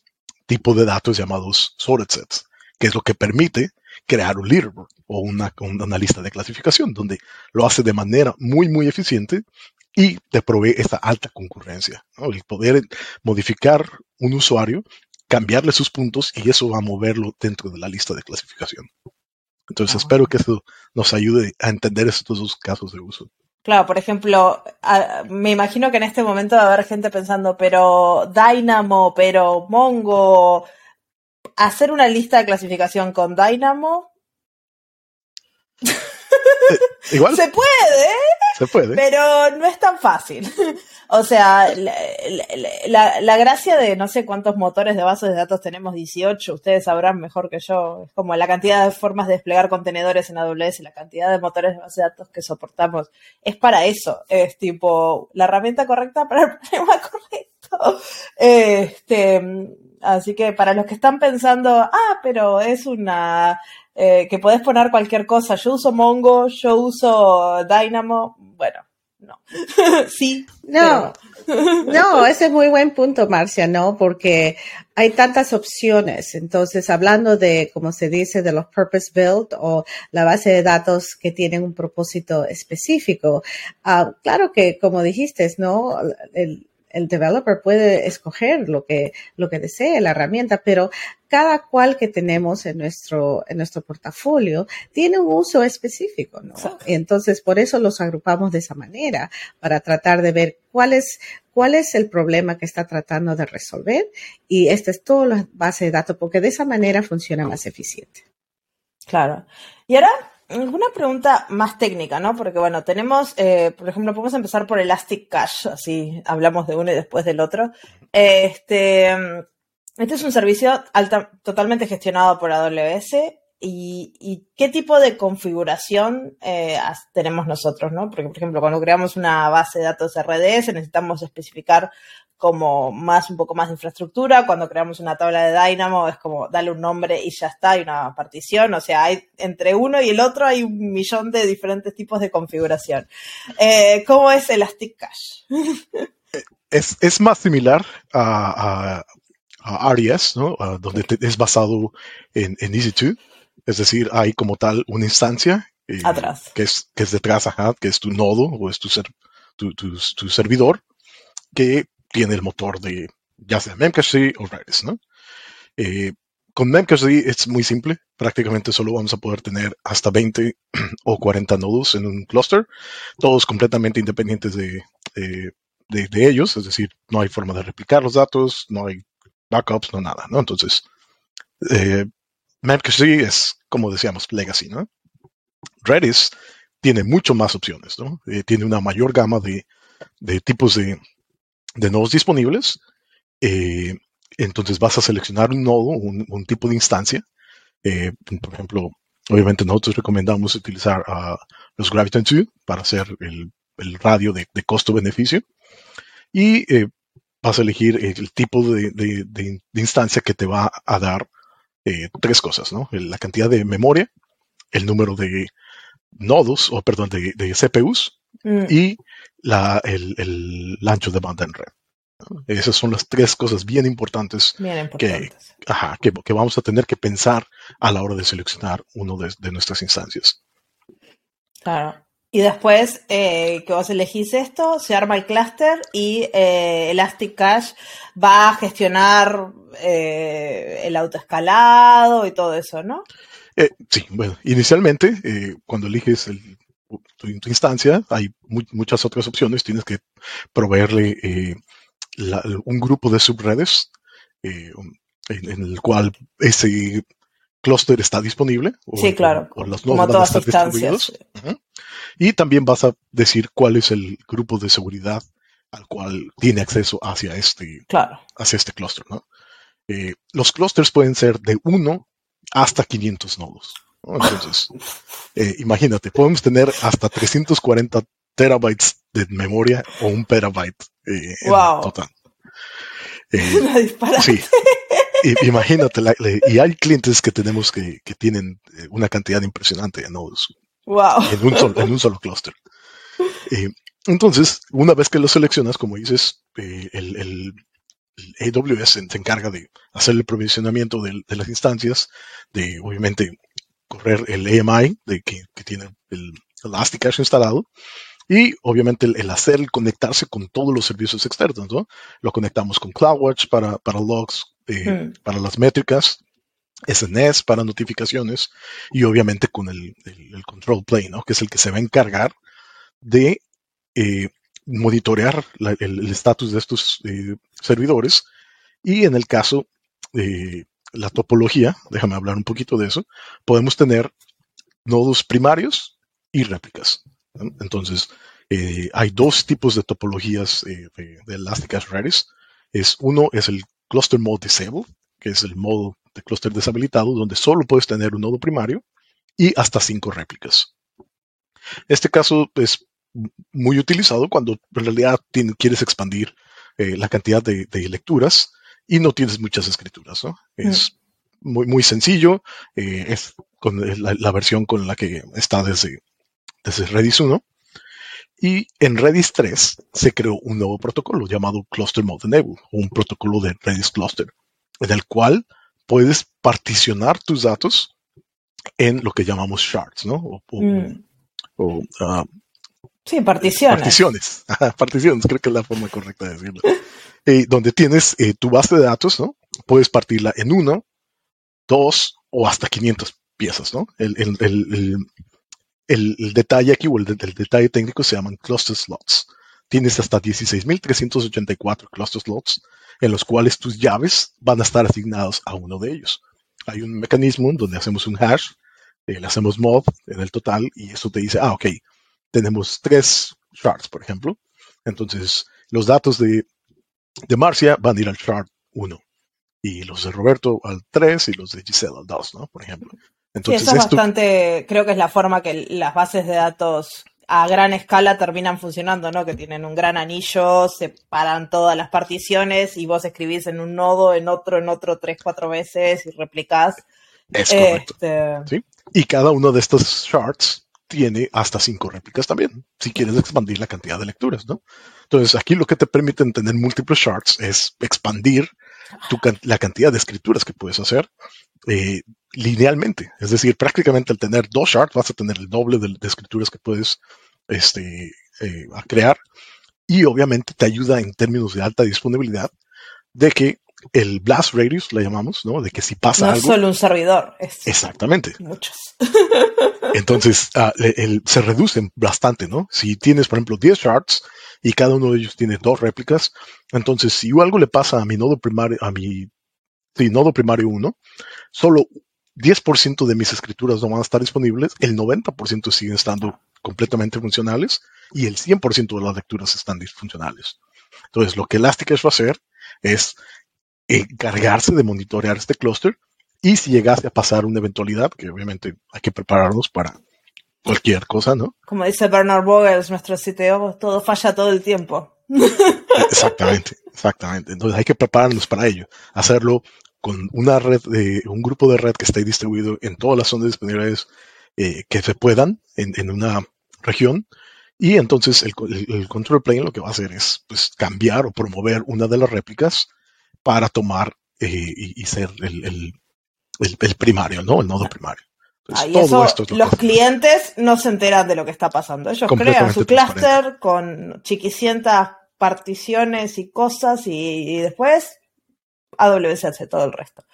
tipo de datos llamados sorted sets, que es lo que permite crear un leaderboard o una, una lista de clasificación, donde lo hace de manera muy, muy eficiente y te provee esta alta concurrencia, ¿no? El poder modificar un usuario, cambiarle sus puntos y eso va a moverlo dentro de la lista de clasificación. Entonces, espero que esto nos ayude a entender estos dos casos de uso. Claro, por ejemplo, me imagino que en este momento va a haber gente pensando, pero Dynamo, pero Mongo, hacer una lista de clasificación con Dynamo. Igual. Se puede, se puede. Pero no es tan fácil. o sea, la, gracia de no sé cuántos motores de bases de datos tenemos, 18, ustedes sabrán mejor que yo. Es como la cantidad de formas de desplegar contenedores en AWS, la cantidad de motores de bases de datos que soportamos. Es para eso. Es tipo la herramienta correcta para el problema correcto. Este, así que para los que están pensando, ah, pero es una eh, que podés poner cualquier cosa. Yo uso Mongo, yo uso Dynamo. Bueno, no. sí. No, no, ese es muy buen punto, Marcia, ¿no? Porque hay tantas opciones. Entonces, hablando de, como se dice, de los purpose build o la base de datos que tienen un propósito específico, ah, claro que, como dijiste, ¿no? El, el developer puede escoger lo que, lo que desee, la herramienta, pero cada cual que tenemos en nuestro, en nuestro portafolio tiene un uso específico, ¿no? Y entonces, por eso los agrupamos de esa manera, para tratar de ver cuál es, cuál es el problema que está tratando de resolver. Y esta es toda la base de datos, porque de esa manera funciona más eficiente. Claro. Y ahora una pregunta más técnica, ¿no? Porque bueno, tenemos, eh, por ejemplo, podemos empezar por Elastic Cache, así hablamos de uno y después del otro. Este, este es un servicio totalmente gestionado por AWS y, qué tipo de configuración eh, tenemos nosotros, ¿no? Porque, por ejemplo, cuando creamos una base de datos RDS necesitamos especificar como más, un poco más de infraestructura. Cuando creamos una tabla de Dynamo es como darle un nombre y ya está, hay una partición. O sea, hay entre uno y el otro hay un millón de diferentes tipos de configuración. Eh, ¿Cómo es Elastic Cache? es, es, más similar a, a, a RES, ¿no? donde es basado en, en EC2. Es decir, hay como tal una instancia eh, Atrás. Que, es, que es detrás, ajá, que es tu nodo o es tu, ser, tu, tu, tu servidor, que tiene el motor de ya sea Memcache o Redis, ¿no? Eh, con Memcache es muy simple, prácticamente solo vamos a poder tener hasta 20 o 40 nodos en un cluster, todos completamente independientes de, de, ellos, es decir, no hay forma de replicar los datos, no hay backups, no nada, ¿no? Entonces, eh, Memcache es, como decíamos, legacy, ¿no? Redis tiene mucho más opciones, ¿no? Eh, tiene una mayor gama de, de tipos de, de nodos disponibles. Eh, entonces vas a seleccionar un nodo, un, tipo de instancia. Eh, por ejemplo, obviamente nosotros recomendamos utilizar los Graviton2 para hacer el, radio de, costo-beneficio. Y eh, vas a elegir el tipo de, instancia que te va a dar tres cosas, ¿no? La cantidad de memoria, el número de nodos, o perdón, de, CPUs, mm. y la, el, ancho de banda en red. Esas son las tres cosas bien importantes, Que, que, vamos a tener que pensar a la hora de seleccionar uno de, nuestras instancias. Claro. Y después eh, que vos elegís esto, se arma el clúster y eh, Elastic Cache va a gestionar eh, el autoescalado y todo eso, ¿no? sí, bueno, inicialmente cuando eliges el, tu, instancia, hay muchas otras opciones. Tienes que proveerle eh, un grupo de subredes eh, en, el cual ese clúster está disponible. sí, claro. O, los nodos van a estar distribuidos. Y también vas a decir cuál es el grupo de seguridad al cual tiene acceso hacia este, claro. hacia este clúster. ¿no? Eh, los clústeres pueden ser de 1 hasta 500 nodos. Entonces, eh, imagínate, podemos tener hasta 340 terabytes de memoria o un petabyte eh, en total. Eh, sí. imagínate, y hay clientes que tenemos que, tienen una cantidad impresionante de nodos en, un solo, en un solo clúster. entonces, una vez que lo seleccionas, como dices, el, el, AWS se encarga de hacer el provisionamiento de, de, las instancias, de obviamente correr el AMI de que, tiene el Elasticsearch instalado y obviamente el, hacer, el conectarse con todos los servicios externos, ¿no? Lo conectamos con CloudWatch para, para logs, eh, hmm. para las métricas, SNS para notificaciones y obviamente con el, control plane, ¿no? Que es el que se va a encargar de eh, monitorear el estatus de estos eh, servidores y en el caso de la topología, déjame hablar un poquito de eso, podemos tener nodos primarios y réplicas. Entonces, eh, hay dos tipos de topologías eh, de, de, Elasticsearch Redis. Es, uno es el Cluster Mode Disable, que es el modo de clúster deshabilitado, donde solo puedes tener un nodo primario y hasta cinco réplicas. Este caso es muy utilizado cuando en realidad quieres expandir eh, la cantidad de, lecturas y no tienes muchas escrituras, ¿no? Es mm. muy, muy sencillo, eh, es con la, versión con la que está desde, desde Redis 1. Y en Redis 3 se creó un nuevo protocolo llamado Cluster Mode Enable, o un protocolo de Redis Cluster, en el cual puedes particionar tus datos en lo que llamamos shards, ¿no? O, mm. ah, sí, particiones. Particiones, particiones, creo que es la forma correcta de decirlo. Eh, donde tienes eh, tu base de datos, ¿no? Puedes partirla en uno, dos o hasta 500 piezas, ¿no? El, detalle aquí o el, detalle técnico se llaman cluster slots. Tienes hasta 16.384 cluster slots en los cuales tus llaves van a estar asignados a uno de ellos. Hay un mecanismo donde hacemos un hash eh, le hacemos mod en el total y eso te dice, ah, ok, tenemos tres shards, por ejemplo. Entonces, los datos de, de Marcia van a ir al shard 1 y los de Roberto al 3 y los de Giselle al 2, ¿no? Por ejemplo. Entonces, sí, eso es bastante, creo que es la forma que las bases de datos a gran escala terminan funcionando, ¿no? Que tienen un gran anillo, separan todas las particiones y vos escribís en un nodo, en otro, en otro, tres, cuatro veces y replicás. Es correcto. Este, ¿Sí? Y cada uno de estos charts tiene hasta cinco réplicas también, si quieres expandir la cantidad de lecturas, ¿no? Entonces, aquí lo que te permite tener múltiples charts es expandir la cantidad de escrituras que puedes hacer eh, linealmente. Es decir, prácticamente al tener dos charts vas a tener el doble de, escrituras que puedes este, eh, crear. Y obviamente te ayuda en términos de alta disponibilidad de que el blast radius, le llamamos, ¿no? De que si pasa algo. No solo un servidor. Es exactamente. Muchos. Entonces, ah, se reducen bastante, ¿no? Si tienes, por ejemplo, 10 charts y cada uno de ellos tiene dos réplicas, entonces si algo le pasa a mi nodo primario, a mi sí, nodo primario 1, solo 10% de mis escrituras no van a estar disponibles, el 90% siguen estando completamente funcionales y el 100% de las lecturas están disfuncionales. Entonces, lo que Elasticache va a hacer es encargarse de monitorear este clúster y si llegase a pasar una eventualidad, que obviamente hay que prepararnos para cualquier cosa, ¿no? Como dice Bernard Vogels, nuestro CTO, todo falla todo el tiempo. Exactamente, exactamente. Entonces hay que prepararnos para ello, hacerlo con una red, de, un grupo de red que esté distribuido en todas las zonas disponibles eh, que se puedan en, una región. Y entonces el, control plane lo que va a hacer es pues, cambiar o promover una de las réplicas para tomar eh, y, ser el, primario, ¿no? El nodo primario. los clientes no se enteran de lo que está pasando. Ellos crean su clúster con chiquicientas particiones y cosas y, después AWS hace todo el resto.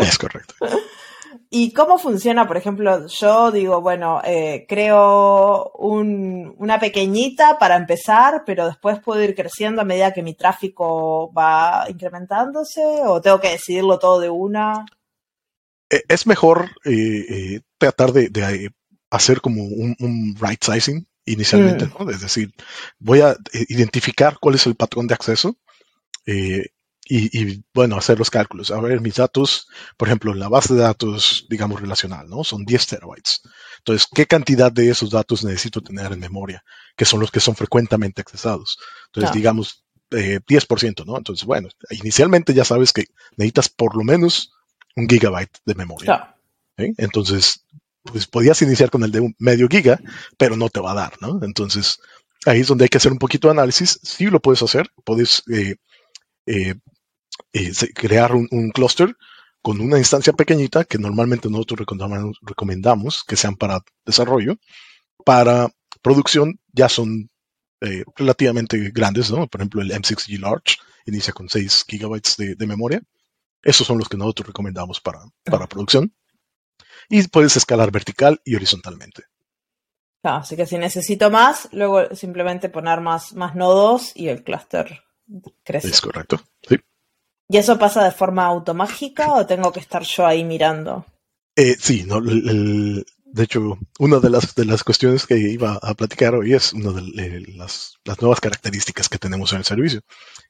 Es correcto. ¿Y cómo funciona? Por ejemplo, yo digo, bueno, eh, creo una pequeñita para empezar, pero después puedo ir creciendo a medida que mi tráfico va incrementándose o tengo que decidirlo todo de una. E, es mejor eh, eh, tratar de, hacer como un, right sizing inicialmente, mm. ¿no? Es decir, voy a identificar cuál es el patrón de acceso y, bueno, hacer los cálculos. A ver, mis datos, por ejemplo, en la base de datos, digamos, relacional, ¿no? Son 10 terabytes. Entonces, ¿qué cantidad de esos datos necesito tener en memoria? Que son los que son frecuentemente accesados. Entonces, digamos, eh, 10%, ¿no? Entonces, bueno, inicialmente ya sabes que necesitas por lo menos un gigabyte de memoria. Entonces, pues podías iniciar con el de un medio giga, pero no te va a dar, ¿no? Entonces, ahí es donde hay que hacer un poquito de análisis. Sí lo puedes hacer, puedes eh, eh, eh, crear un, un clúster con una instancia pequeñita que normalmente nosotros recomendamos, recomendamos que sean para desarrollo. Para producción ya son eh, relativamente grandes, ¿no? Por ejemplo, el M6G Large inicia con 6 gigabytes de, memoria. Esos son los que nosotros recomendamos para, para producción. Y puedes escalar vertical y horizontalmente. así que si necesito más, luego simplemente poner más, más nodos y el clúster crece. Es correcto, sí. ¿Y eso pasa de forma automágica o tengo que estar yo ahí mirando? Eh, sí, no, de hecho, una de las, de las cuestiones que iba a platicar hoy es una de las, nuevas características que tenemos en el servicio.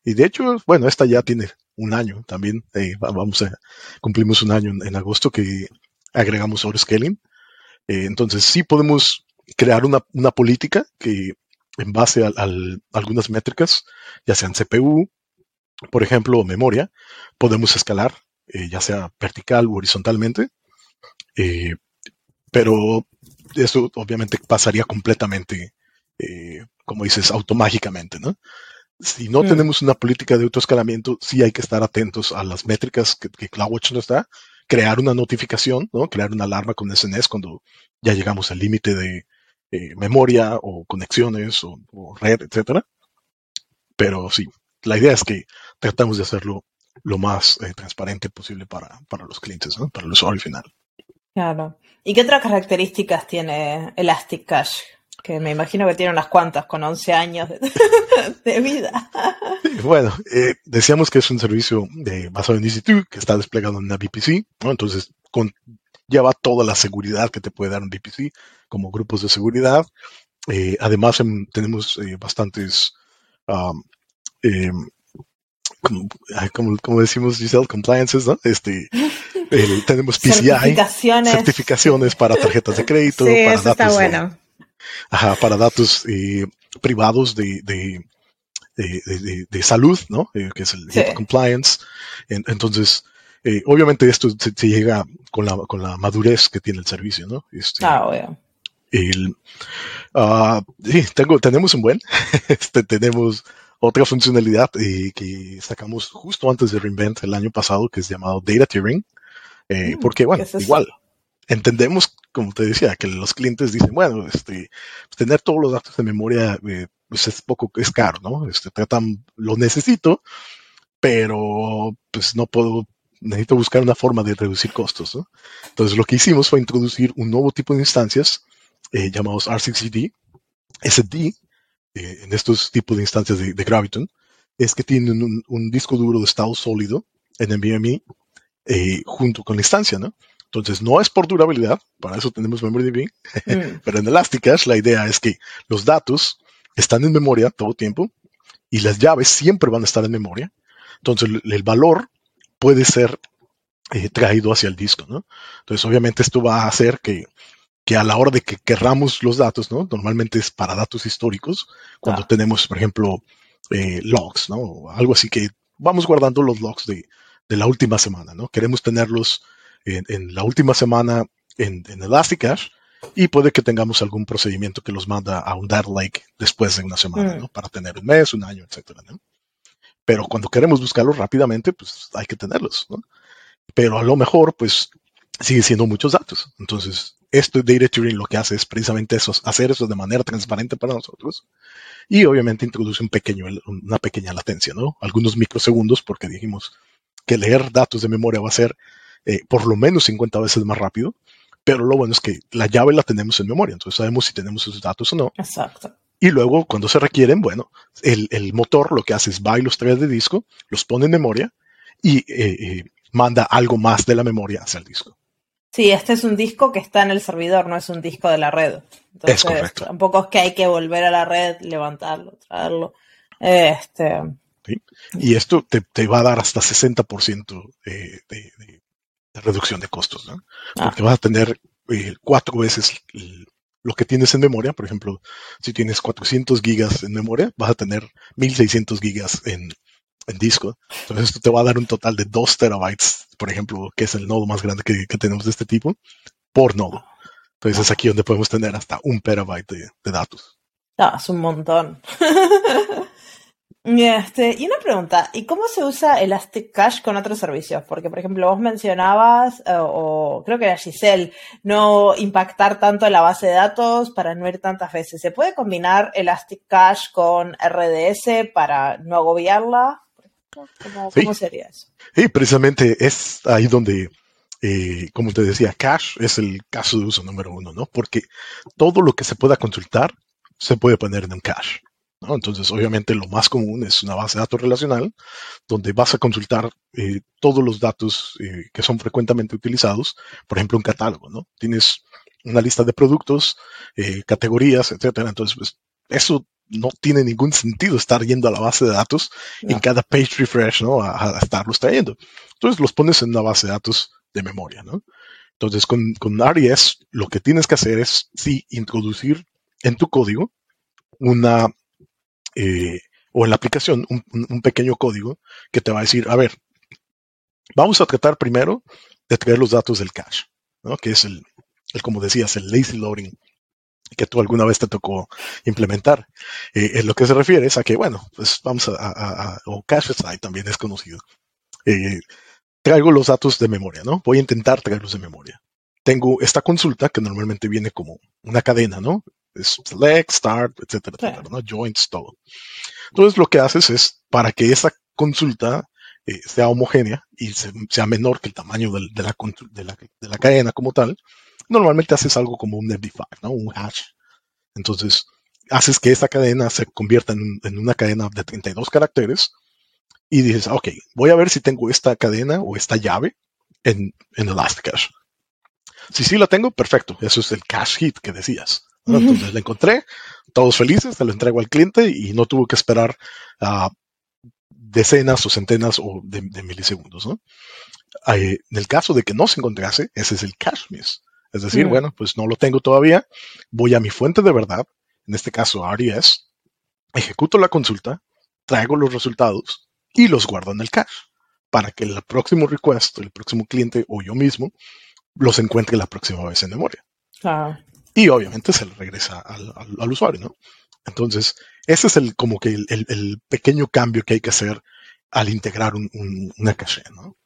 Y de hecho, bueno, esta ya tiene un año también. Eh, vamos a, cumplimos un año en, agosto que agregamos autoscaling. Eh, entonces, sí podemos crear una, una política que en base a, a, algunas métricas, ya sean CPU, por ejemplo, memoria, podemos escalar, eh, ya sea vertical u horizontalmente, eh, pero eso obviamente pasaría completamente, eh, como dices, automágicamente, ¿no? Si no mm. tenemos una política de autoescalamiento, sí hay que estar atentos a las métricas que, CloudWatch nos da, crear una notificación, ¿no? Crear una alarma con SNS cuando ya llegamos al límite de memoria o conexiones o, o red, etcétera. Pero sí, la idea es que tratamos de hacerlo lo más eh, transparente posible para, los clientes, ¿no? para el usuario final. Claro. ¿Y qué otras características tiene Elastic Cache? Que me imagino que tiene unas cuantas con 11 años de, vida. bueno, eh, decíamos que es un servicio de, basado en EC2 que está desplegado en una VPC, ¿no? Entonces, con lleva toda la seguridad que te puede dar un VPC, como grupos de seguridad. Eh, además, em, tenemos bastantes, um, em, como, como, decimos, Giselle, compliances, ¿no? Este, tenemos PCI, certificaciones, certificaciones para tarjetas de crédito, sí, para, datos está bueno. de, ajá, para datos eh, privados de, de, de, de, salud, ¿no? Eh, que es el Sí. HIPAA compliance. En- entonces, eh, obviamente esto se, se llega con la, con la madurez que tiene el servicio, ¿no? Este, Ah, obvio. el, ah, sí, tengo, tenemos un buen, este, tenemos otra funcionalidad eh, que sacamos justo antes de Reinvent el año pasado, que es llamado Data Tiering, eh, Mm, porque bueno, igual, entendemos, como te decía, que los clientes dicen, bueno, este, tener todos los datos de memoria eh, pues es poco, es caro, ¿no? Este, tratan, lo necesito, pero pues no puedo, necesito buscar una forma de reducir costos, ¿no? Entonces lo que hicimos fue introducir un nuevo tipo de instancias eh, llamados R6CD, SD, eh, en estos tipos de instancias de, de Graviton, es que tienen un, un disco duro de estado sólido en NVMe eh, junto con la instancia, ¿no? Entonces no es por durabilidad, para eso tenemos MemoryDB, Mm, pero en Elasticache la idea es que los datos están en memoria todo el tiempo y las llaves siempre van a estar en memoria. Entonces el, el valor puede ser eh, traído hacia el disco, ¿no? Entonces obviamente esto va a hacer que, que a la hora de que querramos los datos, ¿no? Normalmente es para datos históricos, cuando Ah. tenemos, por ejemplo, eh, logs, ¿no? Algo así que vamos guardando los logs de, de la última semana, ¿no? Queremos tenerlos en, en la última semana en, en Elasticache y puede que tengamos algún procedimiento que los manda a un data lake después de una semana, Mm. ¿no? Para tener un mes, un año, etcétera, ¿no? Pero cuando queremos buscarlos rápidamente, pues hay que tenerlos, ¿no? Pero a lo mejor, pues, sigue siendo muchos datos. Entonces, esto de Data Turing lo que hace es precisamente eso, hacer eso de manera transparente para nosotros. Y obviamente introduce un pequeño, una pequeña latencia, ¿no? Algunos microsegundos, porque dijimos que leer datos de memoria va a ser eh, por lo menos 50 veces más rápido. Pero lo bueno es que la llave la tenemos en memoria, entonces sabemos si tenemos esos datos o no. Exacto. Y luego, cuando se requieren, bueno, el, el motor lo que hace es va y los trae de disco, los pone en memoria y eh, eh, manda algo más de la memoria hacia el disco. Sí, este es un disco que está en el servidor, no es un disco de la red. Entonces, Es correcto. Tampoco es que hay que volver a la red, levantarlo, traerlo. Este, Y esto te, te va a dar hasta 60% eh, de, de- de reducción de costos, ¿no? Ah. Porque vas a tener eh, cuatro veces el- lo que tienes en memoria. Por ejemplo, si tienes 400 gigas en memoria, vas a tener 1600 gigas en, en disco. Entonces esto te va a dar un total de 2 terabytes, por ejemplo, que es el nodo más grande que, tenemos de este tipo, por nodo. Entonces es aquí donde podemos tener hasta un terabyte de, datos. no, es un montón. Este, y una pregunta, ¿y cómo se usa Elastic Cache con otros servicios? Porque, por ejemplo, vos mencionabas, eh, o creo que era Giselle, no impactar tanto la base de datos para no ir tantas veces. ¿Se puede combinar Elastic Cache con RDS para no agobiarla? ¿Cómo, Sí. cómo sería eso? Y precisamente es ahí donde, eh, como te decía, cache es el caso de uso número uno, ¿no? Porque todo lo que se pueda consultar se puede poner en un cache. ¿no? Entonces, obviamente, lo más común es una base de datos relacional donde vas a consultar eh, todos los datos eh, que son frecuentemente utilizados, por ejemplo, un catálogo, ¿no? Tienes una lista de productos, eh, categorías, etcétera. Entonces, pues, eso no tiene ningún sentido estar yendo a la base de datos en cada page refresh, ¿no? A, a estarlos trayendo. Entonces los pones en una base de datos de memoria, ¿no? Entonces con, con RES lo que tienes que hacer es, sí, introducir en tu código una, eh, o en la aplicación, un, un- un pequeño código que te va a decir, a ver, vamos a tratar primero de traer los datos del cache, ¿no? Que es el, el, como decías, el lazy loading que tú alguna vez te tocó implementar. Eh, en lo que se refiere es a que, bueno, pues vamos a, a- a- o cache side también es conocido. Eh, traigo los datos de memoria, ¿no? Voy a intentar traerlos de memoria. Tengo esta consulta que normalmente viene como una cadena, ¿no? Es select, start, etcétera, Sí. etcétera, ¿no? Joins, todo. Entonces lo que haces es, para que esa consulta eh, sea homogénea y se- sea menor que el tamaño del- de, la, consu- de, la, de la cadena como tal, normalmente haces algo como un MD5, ¿no? Un hash. Entonces, haces que esa cadena se convierta en, en una cadena de 32 caracteres y dices, ok, voy a ver si tengo esta cadena o esta llave en, en Elasticache. Si sí la tengo, perfecto. Eso es el cash hit que decías. Entonces la encontré, todos felices, te lo entrego al cliente y no tuvo que esperar a decenas o centenas o de, milisegundos. ¿no? en el caso de que no se encontrase, ese es el cash miss. Es decir, bueno, pues no lo tengo todavía, voy a mi fuente de verdad, en este caso RES, ejecuto la consulta, traigo los resultados y los guardo en el cache para que el próximo request, el próximo cliente o yo mismo los encuentre la próxima vez en memoria. Y obviamente se le regresa al, usuario, ¿no? Entonces, ese es el como que el, pequeño cambio que hay que hacer al integrar una cache, ¿no?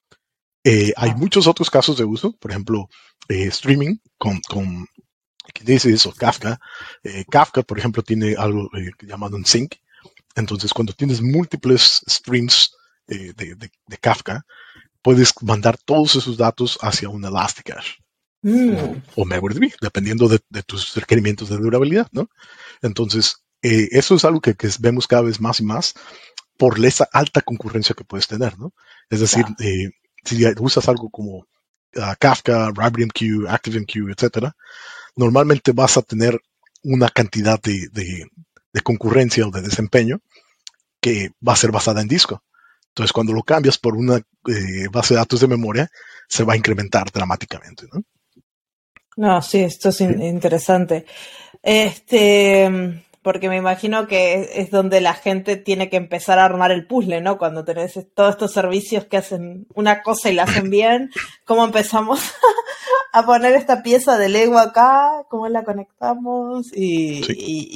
Eh, hay muchos otros casos de uso, por ejemplo, eh, streaming con, con Kinesis o Kafka. Eh, Kafka, por ejemplo, tiene algo llamado un sync. Entonces, cuando tienes múltiples streams de, de, Kafka, puedes mandar todos esos datos hacia un Elasticache. Mm. O MariaDB, dependiendo de, tus requerimientos de durabilidad, ¿no? Entonces, eso es algo que, vemos cada vez más y más por esa alta concurrencia que puedes tener, ¿no? Es decir, si usas algo como Kafka, RabbitMQ, ActiveMQ, etcétera, normalmente vas a tener una cantidad de, de, concurrencia o de desempeño que va a ser basada en disco. Entonces, cuando lo cambias por una eh, base de datos de memoria, se va a incrementar dramáticamente. ¿no? No, sí, esto es interesante. Este, porque me imagino que es donde la gente tiene que empezar a armar el puzzle, ¿no? Cuando tenés todos estos servicios que hacen una cosa y la hacen bien, ¿cómo empezamos a poner esta pieza de Lego acá? ¿Cómo la conectamos? Y,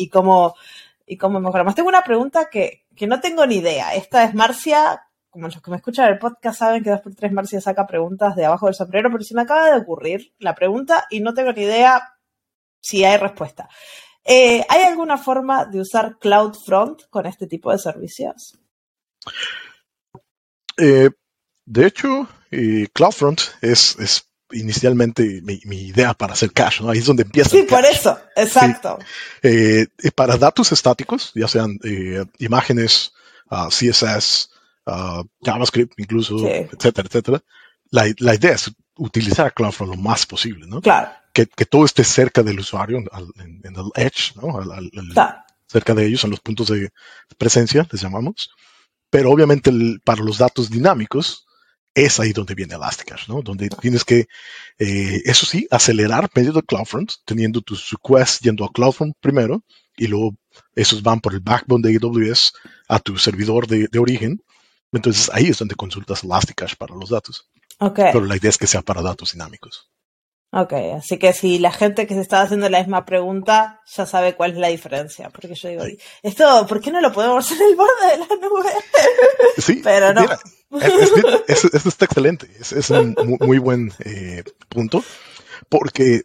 y, cómo, y cómo mejoramos. Tengo una pregunta que, que no tengo ni idea. Esta es Marcia, como los que me escuchan el podcast saben que dos por tres Marcia saca preguntas de abajo del sombrero, pero se me acaba de ocurrir la pregunta y no tengo ni idea si hay respuesta. Eh, ¿Hay alguna forma de usar CloudFront con este tipo de servicios? Eh, de hecho, eh, CloudFront es, es inicialmente mi, idea para hacer cache, ¿no? Ahí es donde empieza. Sí, por eso, exacto. para datos estáticos, ya sean imágenes, ah, CSS, ah, JavaScript incluso, etcétera, etcétera, la, la, idea es utilizar CloudFront lo más posible, ¿no? Claro que, todo esté cerca del usuario, en, el edge, ¿no? cerca de ellos, en los puntos de presencia, les llamamos. Pero obviamente para los datos dinámicos, es ahí donde viene Elasticsearch, ¿no? Donde tienes que, eh, eso sí, acelerar medio de CloudFront, teniendo tus requests yendo a CloudFront primero, y luego esos van por el backbone de AWS a tu servidor de, origen. Entonces ahí es donde consultas Elasticsearch para los datos. Okay. Pero la idea es que sea para datos dinámicos. Ok, así que si la gente que se está haciendo la misma pregunta ya sabe cuál es la diferencia, porque yo digo, esto, ¿por qué no lo podemos hacer en el borde de la nube? Sí, pero no. eso, está excelente, es, un muy, buen eh, punto, porque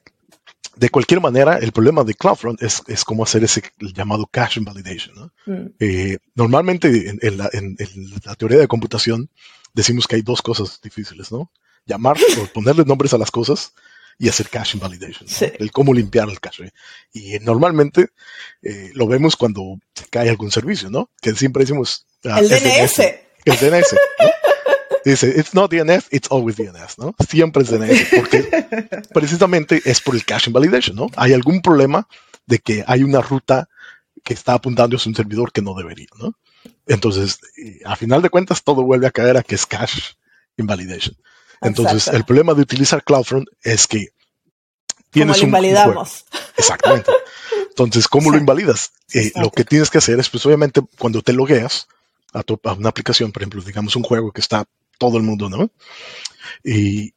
de cualquier manera, el problema de CloudFront es, es cómo hacer ese llamado cache invalidation. ¿no? Mm. Eh, normalmente en, la, en, la, teoría de computación decimos que hay dos cosas difíciles, ¿no? Llamar o ponerle nombres a las cosas y hacer cache invalidation, el cómo limpiar el cache. Y normalmente eh, lo vemos cuando cae algún servicio, ¿no? Que siempre decimos... Ah, el DNS. El DNS. Dice, it's not DNS, it's always DNS, ¿no? Siempre es DNS, porque precisamente es por el cache invalidation, ¿no? Hay algún problema de que hay una ruta que está apuntando a un servidor que no debería, ¿no? Entonces, a final de cuentas, todo vuelve a caer a que es cache invalidation. Entonces, el problema de utilizar CloudFront es que tienes lo invalidamos. Exactamente. Entonces, ¿cómo lo invalidas? Eh, lo que tienes que hacer es, pues obviamente, cuando te logueas a, a, una aplicación, por ejemplo, digamos un juego que está todo el mundo, ¿no? Y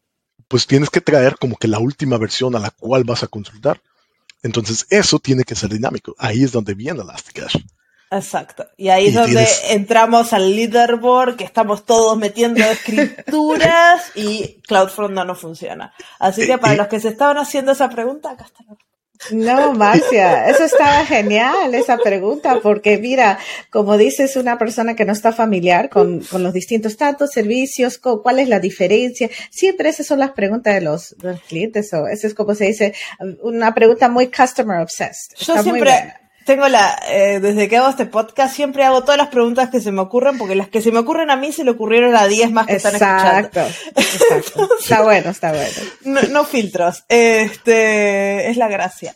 pues tienes que traer como que la última versión a la cual vas a consultar. Entonces, eso tiene que ser dinámico. Ahí es donde viene Elasticsearch. Exacto. Y ahí es donde entramos al leaderboard, que estamos todos metiendo escrituras y CloudFront no nos funciona. Así que para los que se estaban haciendo esa pregunta, acá está la no, Marcia, eso estaba genial, esa pregunta, porque mira, como dices, una persona que no está familiar con, con los distintos datos, servicios, cuál es la diferencia, siempre esas son las preguntas de los, clientes, o eso es como se dice, una pregunta muy customer obsessed. Yo siempre, tengo la, eh, desde que hago este podcast, siempre hago todas las preguntas que se me ocurren, porque las que se me ocurren a mí se le ocurrieron a 10 más que están escuchando. Exacto. está bueno, está bueno. No, filtros. Este, es la gracia.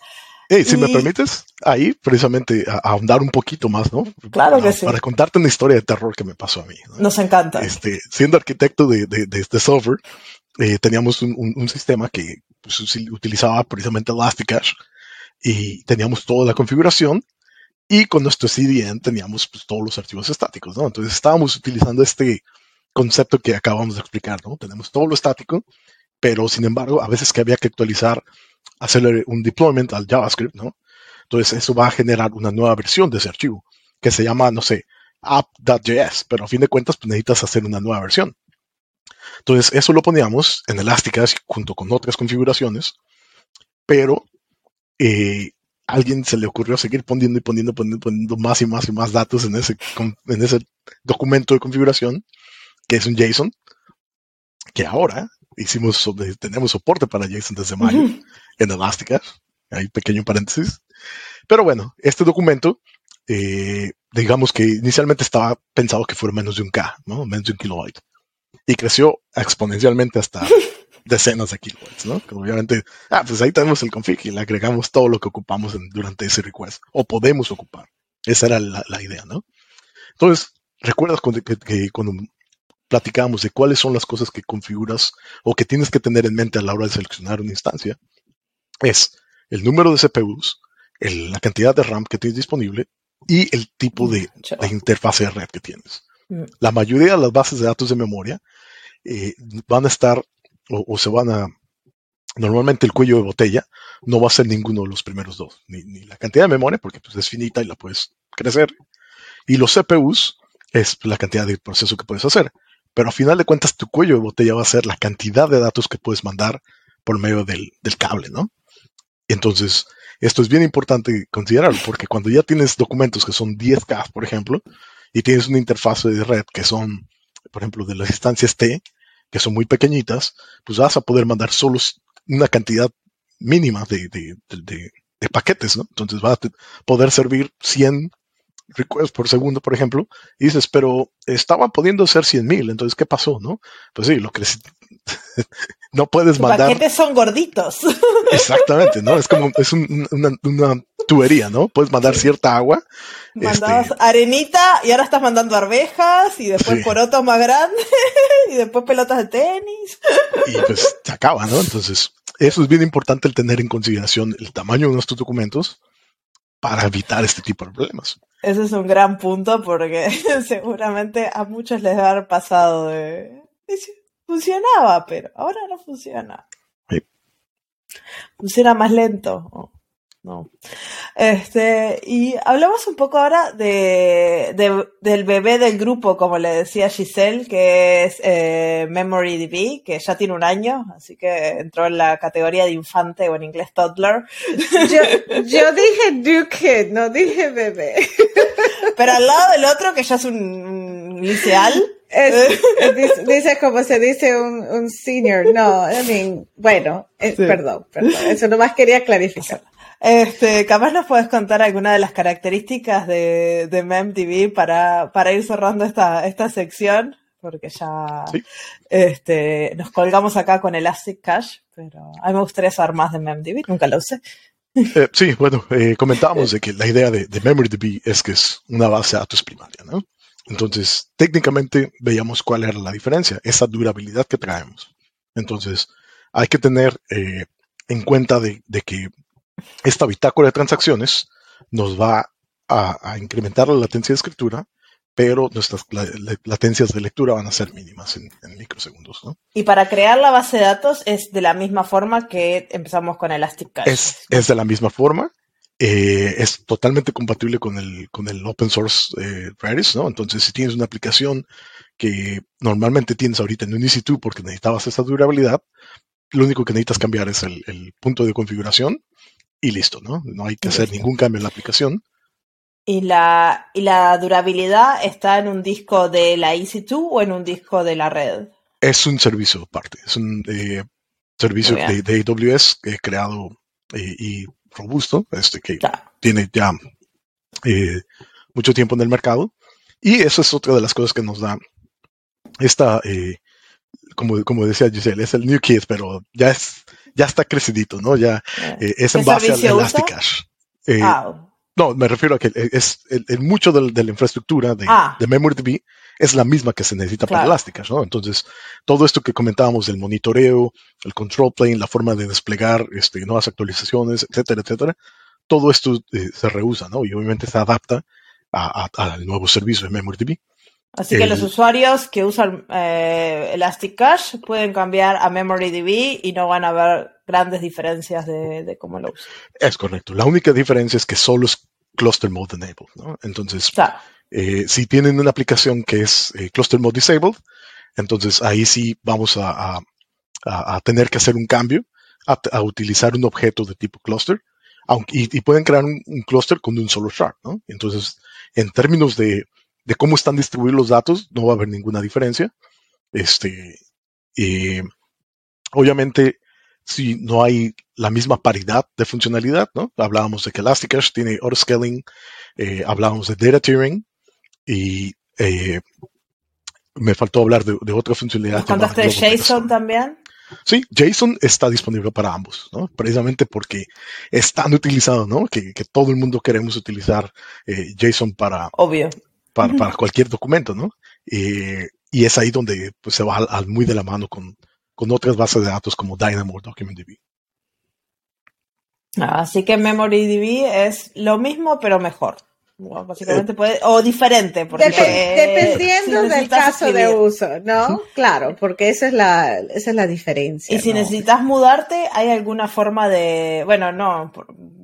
si me permites, ahí precisamente ahondar un poquito más, ¿no? Claro que sí. Para contarte una historia de terror que me pasó a mí. Nos encanta. Este, siendo arquitecto de, de, de este software, eh, teníamos un, un, sistema que pues, utilizaba precisamente Elasticache y teníamos toda la configuración y con nuestro CDN teníamos pues, todos los archivos estáticos, ¿no? Entonces estábamos utilizando este concepto que acabamos de explicar, ¿no? Tenemos todo lo estático, pero sin embargo, a veces que había que actualizar, hacerle un deployment al JavaScript, ¿no? Entonces eso va a generar una nueva versión de ese archivo que se llama, no sé, app.js, pero a fin de cuentas pues, necesitas hacer una nueva versión. Entonces eso lo poníamos en Elasticsearch junto con otras configuraciones, pero eh, alguien se le ocurrió seguir poniendo y poniendo, poniendo, poniendo más y más y más datos en ese, en ese documento de configuración, que es un JSON, que ahora hicimos, tenemos soporte para JSON desde mayo en Elastica, hay pequeño paréntesis. Pero bueno, este documento, eh, digamos que inicialmente estaba pensado que fuera menos de un K, ¿no? menos de un kilobyte. Y creció exponencialmente hasta decenas de kilobytes, ¿no? Que obviamente, ah, pues ahí tenemos el config y le agregamos todo lo que ocupamos durante ese request, o podemos ocupar. Esa era la, idea, ¿no? Entonces, ¿recuerdas cuando, que, cuando platicábamos de cuáles son las cosas que configuras o que tienes que tener en mente a la hora de seleccionar una instancia? Es el número de CPUs, la cantidad de RAM que tienes disponible y el tipo de, de interfase de red que tienes. Mm. La mayoría de las bases de datos de memoria eh, van a estar o, se van a... Normalmente el cuello de botella no va a ser ninguno de los primeros dos, ni, la cantidad de memoria, porque pues, es finita y la puedes crecer, y los CPUs es la cantidad de proceso que puedes hacer. Pero a final de cuentas, tu cuello de botella va a ser la cantidad de datos que puedes mandar por medio del, del cable, ¿no? Entonces, esto es bien importante considerarlo, porque cuando ya tienes documentos que son 10K, por ejemplo, y tienes una interfaz de red que son, por ejemplo, de las instancias T, que son muy pequeñitas, pues vas a poder mandar solo una cantidad mínima de, paquetes, ¿no? Entonces va a poder servir 100 requests por segundo, por ejemplo, y dices, pero estaba pudiendo ser 100 mil, entonces, ¿qué pasó, no? Pues sí, lo que no puedes mandar. Los paquetes son gorditos. Exactamente, ¿no? Es como, es una, tubería, ¿no? Puedes mandar cierta agua. Mandabas este, arenita y ahora estás mandando arvejas y después porotos más grandes y después pelotas de tenis. Y pues se acaba, ¿no? Entonces, eso es bien importante el tener en consideración el tamaño de nuestros documentos para evitar este tipo de problemas. Ese es un gran punto porque seguramente a muchos les va a haber pasado de... Funcionaba, pero ahora no funciona. Funciona más lento. No. Este, y hablamos un poco ahora de, del bebé del grupo, como le decía Giselle, que es eh, MemoryDB, que ya tiene un año, así que entró en la categoría de infante o en inglés toddler. Yo, dije Duke, no dije bebé. Pero al lado del otro, que ya es un, inicial. dice, como se dice un, senior. No, I mean, bueno, eh, perdón, perdón. Eso nomás quería clarificar. Este, capaz nos puedes contar alguna de las características de, de MemDB para, para ir cerrando esta, esta sección, porque ya este, nos colgamos acá con Elastic Cache, pero a mí me gustaría saber más de MemDB, nunca lo usé. Eh, sí, bueno, eh, comentábamos de que la idea de, de MemoryDB es que es una base de datos primaria, ¿no? Entonces, técnicamente veíamos cuál era la diferencia, esa durabilidad que traemos. Entonces, hay que tener eh, en cuenta de, de, que esta bitácora de transacciones nos va a, incrementar la latencia de escritura, pero nuestras latencias de lectura van a ser mínimas en, microsegundos. Y para crear la base de datos es de la misma forma que empezamos con Elastic Cache. Es, de la misma forma. Eh, es totalmente compatible con el, con el open source eh, Redis, ¿no? Entonces, si tienes una aplicación que normalmente tienes ahorita en un EC2 porque necesitabas esa durabilidad, lo único que necesitas cambiar es el punto de configuración y listo, ¿no? No hay que hacer ningún cambio en la aplicación. ¿Y la, ¿Y la durabilidad está en un disco de la EC2 o en un disco de la red? Es un servicio aparte, es un eh, servicio de, AWS creado eh, y robusto, este que tiene ya mucho tiempo en el mercado. Y eso es otra de las cosas que nos da esta, como, como decía Giselle, es el New Kid, pero ya es ya está crecidito, ¿no? Ya es en base al Elasticache. Ah. No, me refiero a que es el, mucho de, la infraestructura de, ah. de MemoryDB es la misma que se necesita para Elasticsearch, ¿no? Entonces, todo esto que comentábamos del monitoreo, el control plane, la forma de desplegar este, nuevas actualizaciones, etcétera, etcétera, todo esto eh, se reusa, ¿no? Y obviamente se adapta al nuevo servicio de MemoryDB. Así que los usuarios que usan eh, Elastic Cache pueden cambiar a MemoryDB y no van a ver grandes diferencias de, cómo lo usan. Es correcto. La única diferencia es que solo es Cluster Mode Enabled. ¿no? Entonces, eh, si tienen una aplicación que es eh, Cluster Mode Disabled, entonces ahí sí vamos a, tener que hacer un cambio a, utilizar un objeto de tipo cluster. Aunque, y, pueden crear un, un, cluster con un solo shard. ¿no? Entonces, en términos de de cómo están distribuidos los datos, no va a haber ninguna diferencia. Este, obviamente, si no hay la misma paridad de funcionalidad, ¿no? Hablábamos de que Elasticsearch tiene autoscaling, eh, hablábamos de data tiering y eh, me faltó hablar de, otra funcionalidad. ¿Contaste de JSON también? Sí, JSON está disponible para ambos, ¿no? Precisamente porque es tan utilizado, ¿no? Que, todo el mundo queremos utilizar eh, JSON para, Obvio para, cualquier documento, ¿no? Eh, y es ahí donde pues, se va al, muy de la mano con, con, otras bases de datos como Dynamo o DocumentDB. Así que MemoryDB es lo mismo pero mejor. Básicamente eh, puede, o diferente, porque dependiendo del caso de uso, ¿no? Claro, porque esa es la, esa es la diferencia. Y si necesitas mudarte, ¿hay alguna forma de, bueno, no,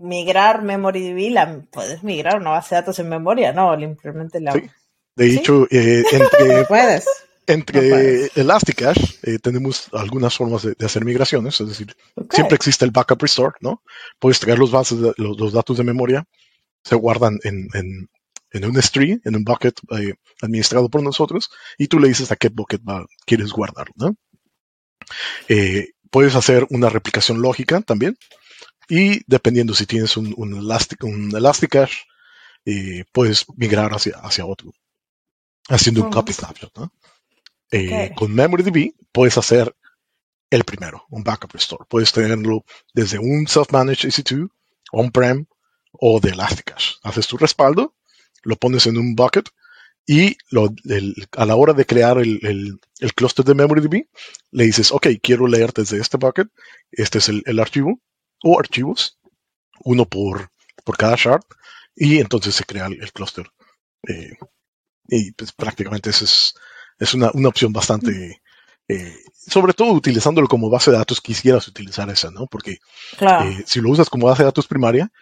migrar MemoryDB, la, puedes migrar una base de datos en memoria, ¿no? Simplemente la... Sí. De hecho, eh, entre, ¿Puedes? entre Elasticache eh, tenemos algunas formas de, hacer migraciones, es decir, siempre existe el backup restore, ¿no? Puedes traer los bases, los, datos de memoria, se guardan en, en, en un S3, en un bucket eh, administrado por nosotros, y tú le dices a qué bucket quieres guardarlo, ¿no? puedes hacer una replicación lógica también, y dependiendo si tienes un, un, Elastic, un Elasticache, eh, puedes migrar hacia, hacia otro, haciendo un copy snapshot. ¿no? Eh, con MemoryDB puedes hacer el primero, un backup restore. Puedes tenerlo desde un self-managed EC2, on-prem o de Elasticache. Haces tu respaldo, lo pones en un bucket y lo, a la hora de crear el, el, el, cluster de MemoryDB, le dices, ok, quiero leer desde este bucket, este es el, el archivo, o archivos, uno por, por cada shard, y entonces se crea el, clúster. Eh, y pues prácticamente esa es, es una, una opción bastante, eh, sobre todo utilizándolo como base de datos, quisieras utilizar esa, ¿no? Porque eh, si lo usas como base de datos primaria,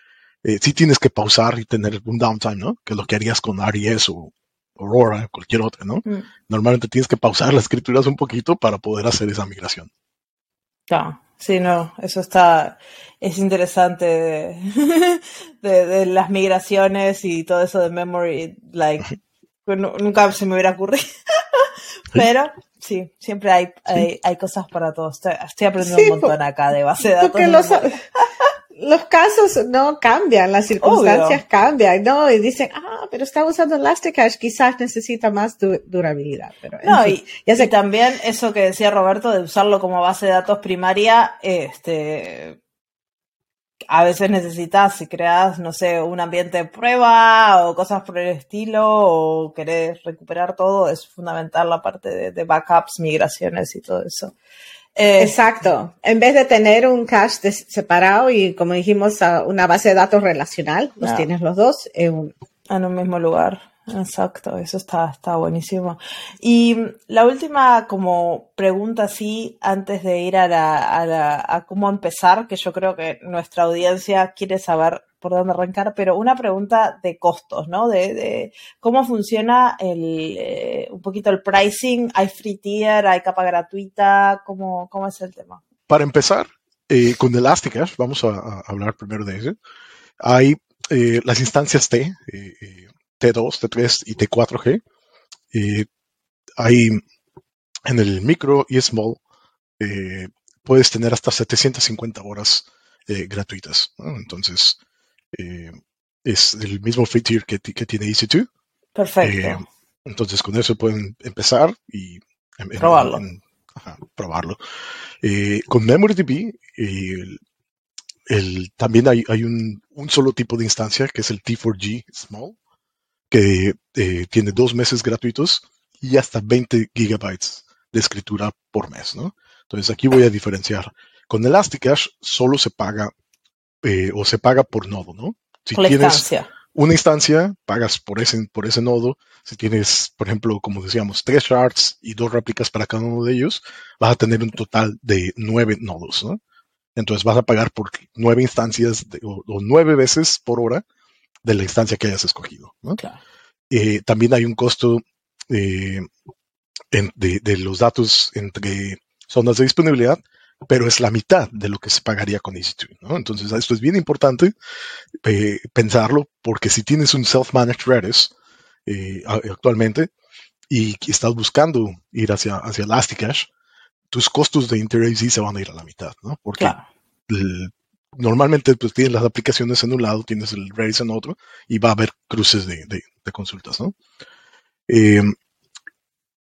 sí tienes que pausar y tener un downtime, ¿no? Que es lo que harías con RES o Aurora, cualquier otra, ¿no? Mm. Normalmente tienes que pausar las escrituras un poquito para poder hacer esa migración. Claro. Sí, no, eso está, es interesante de, las migraciones y todo eso de memory, like, nunca se me hubiera ocurrido. Pero sí, siempre hay, hay, cosas para todos. Estoy, aprendiendo un montón acá de base de datos los casos no cambian, las circunstancias cambian, ¿no? Y dicen, ah, pero está usando Elasticache, quizás necesita más durabilidad. Pero, no, y, también eso que decía Roberto de usarlo como base de datos primaria, este, a veces necesitas, si creas, no sé, un ambiente de prueba o cosas por el estilo, o querés recuperar todo, es fundamental la parte de backups, migraciones y todo eso. Eh, Exacto. En vez de tener un cache separado y, como dijimos, una base de datos relacional, los tienes los dos en un, en un mismo lugar. Exacto, eso está, está buenísimo. Y la última como pregunta así, antes de ir a, la, a cómo empezar, que yo creo que nuestra audiencia quiere saber por dónde arrancar, pero una pregunta de costos, ¿no? De, cómo funciona el, eh, un poquito el pricing, hay free tier, hay capa gratuita, ¿cómo, cómo es el tema? Para empezar, eh, con Elasticsearch, vamos a, hablar primero de eso, hay eh, las instancias T, T2, T3 y T4G. hay en el micro y small, puedes tener hasta 750 horas gratuitas. Entonces, eh, es el mismo feature que, que tiene EC2. Perfecto. Eh, entonces con eso pueden empezar y probarlo. ajá, probarlo. Eh, con MemoryDB el, el, también hay, hay un, un, solo tipo de instancia que es el T4G Small, que tiene dos meses gratuitos y hasta 20 gigabytes de escritura por mes, ¿no? Entonces aquí voy a diferenciar. Con Elasticache solo se paga eh, o se paga por nodo, ¿no? Si tienes instancia. una instancia, pagas por ese, por ese nodo. Si tienes, por ejemplo, como decíamos, tres shards y dos réplicas para cada uno de ellos, vas a tener un total de nueve nodos, ¿no? Entonces vas a pagar por nueve instancias de, o, o, nueve veces por hora de la instancia que hayas escogido, ¿no? Claro. Eh, también hay un costo eh, en, de, de los datos entre zonas de disponibilidad pero es la mitad de lo que se pagaría con EC2. ¿no? Entonces, esto es bien importante eh, pensarlo, porque si tienes un self-managed Redis eh, actualmente y estás buscando ir hacia, hacia Elasticache, tus costos de InterAZ se van a ir a la mitad, ¿no? Porque claro. el, normalmente pues, tienes las aplicaciones en un lado, tienes el Redis en otro, y va a haber cruces de, de, de consultas, ¿no? Eh,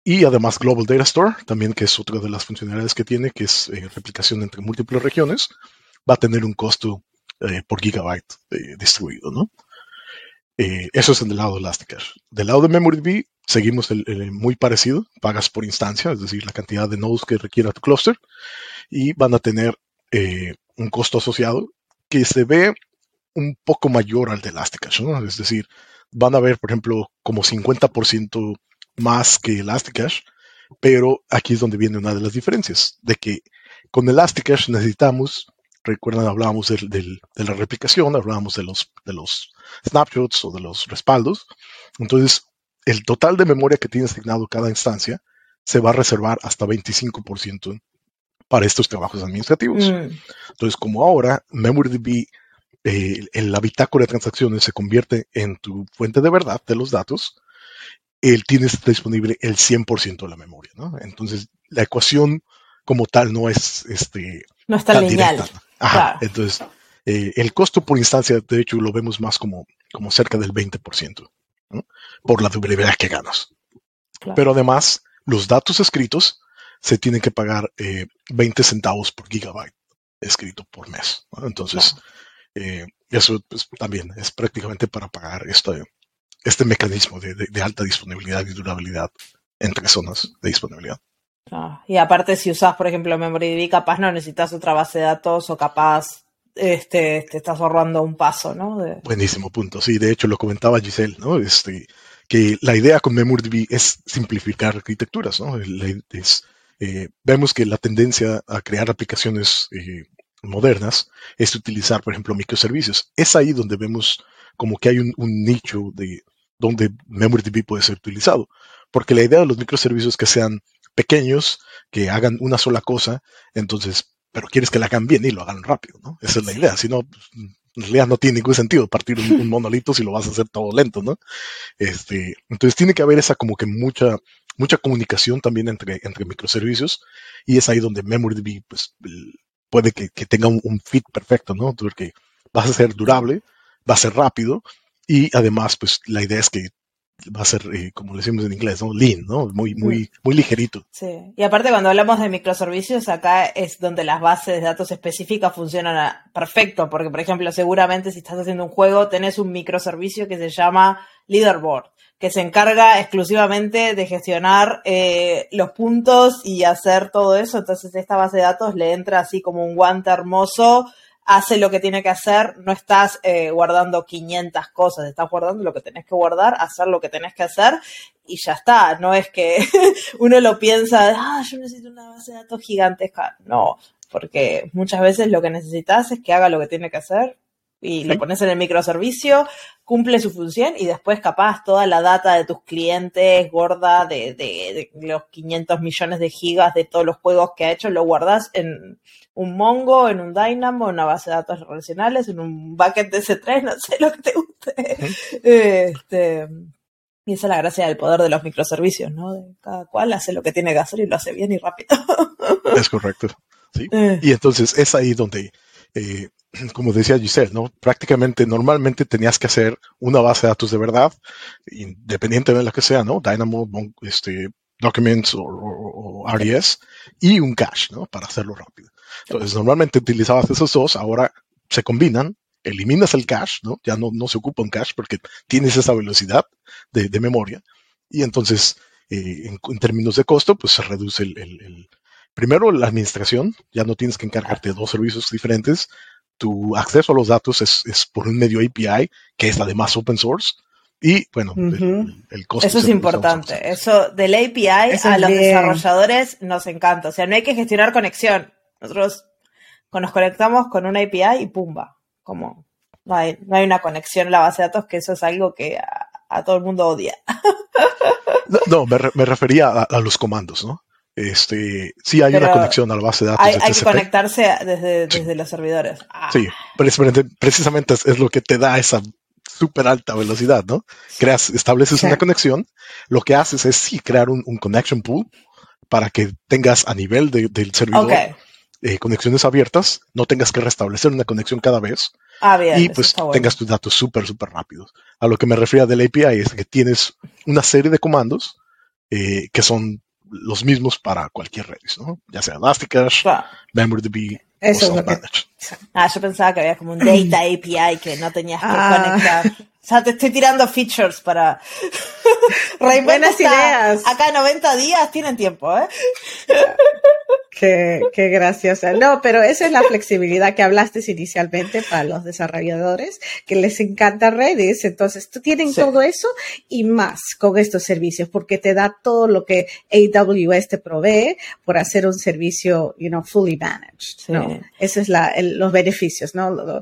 y además Global Data Store, también que es otra de las funcionalidades que tiene, que es eh, replicación entre múltiples regiones, va a tener un costo eh, por gigabyte eh, distribuido, ¿no? eso es en el lado de Elasticache. Del lado de MemoryDB seguimos muy parecido, pagas por instancia, es decir, la cantidad de nodos que requiera tu cluster, y van a tener un costo asociado que se ve un poco mayor al de Elasticache, ¿no? Es decir, van a ver, por ejemplo, como 50% más que Elasticache, pero aquí es donde viene una de las diferencias, de que con Elasticache necesitamos, recuerdan, hablábamos del, del, de la replicación, hablábamos de los, de los snapshots o de los respaldos, entonces el total de memoria que tiene asignado cada instancia se va a reservar hasta 25% para estos trabajos administrativos. Mm. Entonces, como ahora MemoryDB eh, la bitácora de transacciones se convierte en tu fuente de verdad de los datos, él tiene disponible el 100% de la memoria, ¿no? Entonces, la ecuación como tal no es este no está tan lineal. directa. Ajá, claro. Entonces, eh, el costo por instancia, de hecho, lo vemos más como, como cerca del 20%, ¿no? por la durabilidad que ganas. Claro. Pero además, los datos escritos se tienen que pagar eh, 20 centavos por gigabyte escrito por mes. ¿no? Entonces, Claro. eh, eso pues, también es prácticamente para pagar este, este mecanismo de, de- de alta disponibilidad y durabilidad entre zonas de disponibilidad. Ah, Y aparte, si usas, por ejemplo, MemoryDB, capaz no necesitas otra base de datos o capaz este, te estás ahorrando un paso, ¿no? De- Buenísimo punto. Sí, de hecho lo comentaba Giselle, ¿no? Este, que la idea con MemoryDB es simplificar arquitecturas, ¿no? Es, eh, vemos que la tendencia a crear aplicaciones eh, modernas es utilizar, por ejemplo, microservicios. Es ahí donde vemos como que hay un, un nicho de donde MemoryDB puede ser utilizado. Porque la idea de los microservicios es que sean pequeños, que hagan una sola cosa, entonces, pero quieres que la hagan bien y lo hagan rápido, ¿no? Esa es la idea. Si no, pues, en realidad no tiene ningún sentido partir un, un monolito si lo vas a hacer todo lento, ¿no? Este, entonces tiene que haber esa como que mucha, mucha comunicación también entre, entre microservicios y es ahí donde MemoryDB pues, puede que, que tenga un, un fit perfecto, ¿no? Porque va a ser durable, va a ser rápido y además pues la idea es que va a ser, eh, como le decimos en inglés, ¿no? Lean, ¿no? Muy, muy, muy ligerito. Sí. Y aparte, cuando hablamos de microservicios, acá es donde las bases de datos específicas funcionan a- perfecto, porque, por ejemplo, seguramente si estás haciendo un juego, tenés un microservicio que se llama Leaderboard, que se encarga exclusivamente de gestionar eh, los puntos y hacer todo eso. Entonces, esta base de datos le entra así como un guante hermoso hace lo que tiene que hacer, no estás eh, guardando 500 cosas, estás guardando lo que tenés que guardar, hacer lo que tenés que hacer y ya está. No es que uno lo piensa, ah, yo necesito una base de datos gigantesca. No, porque muchas veces lo que necesitas es que haga lo que tiene que hacer y lo pones en el microservicio, cumple su función y después capaz toda la data de tus clientes gorda de, de- de los 500 millones de gigas de todos los juegos que ha hecho, lo guardas en un Mongo, en un Dynamo, en una base de datos relacionales, en un bucket de S3, no sé lo que te guste. Este, y esa es la gracia del poder de los microservicios, ¿no? De cada cual hace lo que tiene que hacer y lo hace bien y rápido. Es correcto. ¿sí? Eh, Y entonces es ahí donde eh, como decía Giselle, ¿no? Prácticamente, normalmente tenías que hacer una base de datos de verdad, independientemente de la que sea, ¿no? Dynamo, este, Documents o, RDS, y un cache, ¿no? Para hacerlo rápido. Entonces, normalmente utilizabas esos dos, ahora se combinan, eliminas el cache, ¿no? Ya no, se ocupa un cache porque tienes esa velocidad de, memoria. Y entonces, eh, en, términos de costo, pues se reduce el, el, primero la administración, ya no tienes que encargarte de dos servicios diferentes. Tu acceso a los datos es, es por un medio API, que es además open source. Y bueno, el, costo. Eso es importante. Eso del API a los desarrolladores nos encanta. O sea, no hay que gestionar conexión. Nosotros nos conectamos con una API y pumba. Como no hay, no hay una conexión en la base de datos, que eso es algo que a, todo el mundo odia. no, me, refería a, los comandos, ¿no? Este, sí hay una conexión a la base de datos. Hay, hay que conectarse desde, los servidores. Sí, precisamente, precisamente es, lo que te da esa súper alta velocidad, ¿no? Creas, estableces una conexión, lo que haces es sí crear un, connection pool para que tengas a nivel del servidor eh, conexiones abiertas, no tengas que restablecer una conexión cada vez. Ah, bien, y pues tengas tus datos súper, súper rápidos. A lo que me refiero del API es que tienes una serie de comandos eh, que son los mismos para cualquier red, ¿no? Ya sea Elasticache, MemberDB, Eso o Ah, yo pensaba que había como un Data API que no tenías que ah. conectar. O sea, te estoy tirando features para... Buenas ideas. Acá 90 días tienen tiempo, ¿eh? Qué, qué graciosa. No, pero esa es la flexibilidad que hablaste inicialmente para los desarrolladores, que les encanta Redis. Entonces, tú tienen todo eso y más con estos servicios, porque te da todo lo que AWS te provee por hacer un servicio, you know, fully managed. ¿no? Esos es la, los beneficios, ¿no? Lo,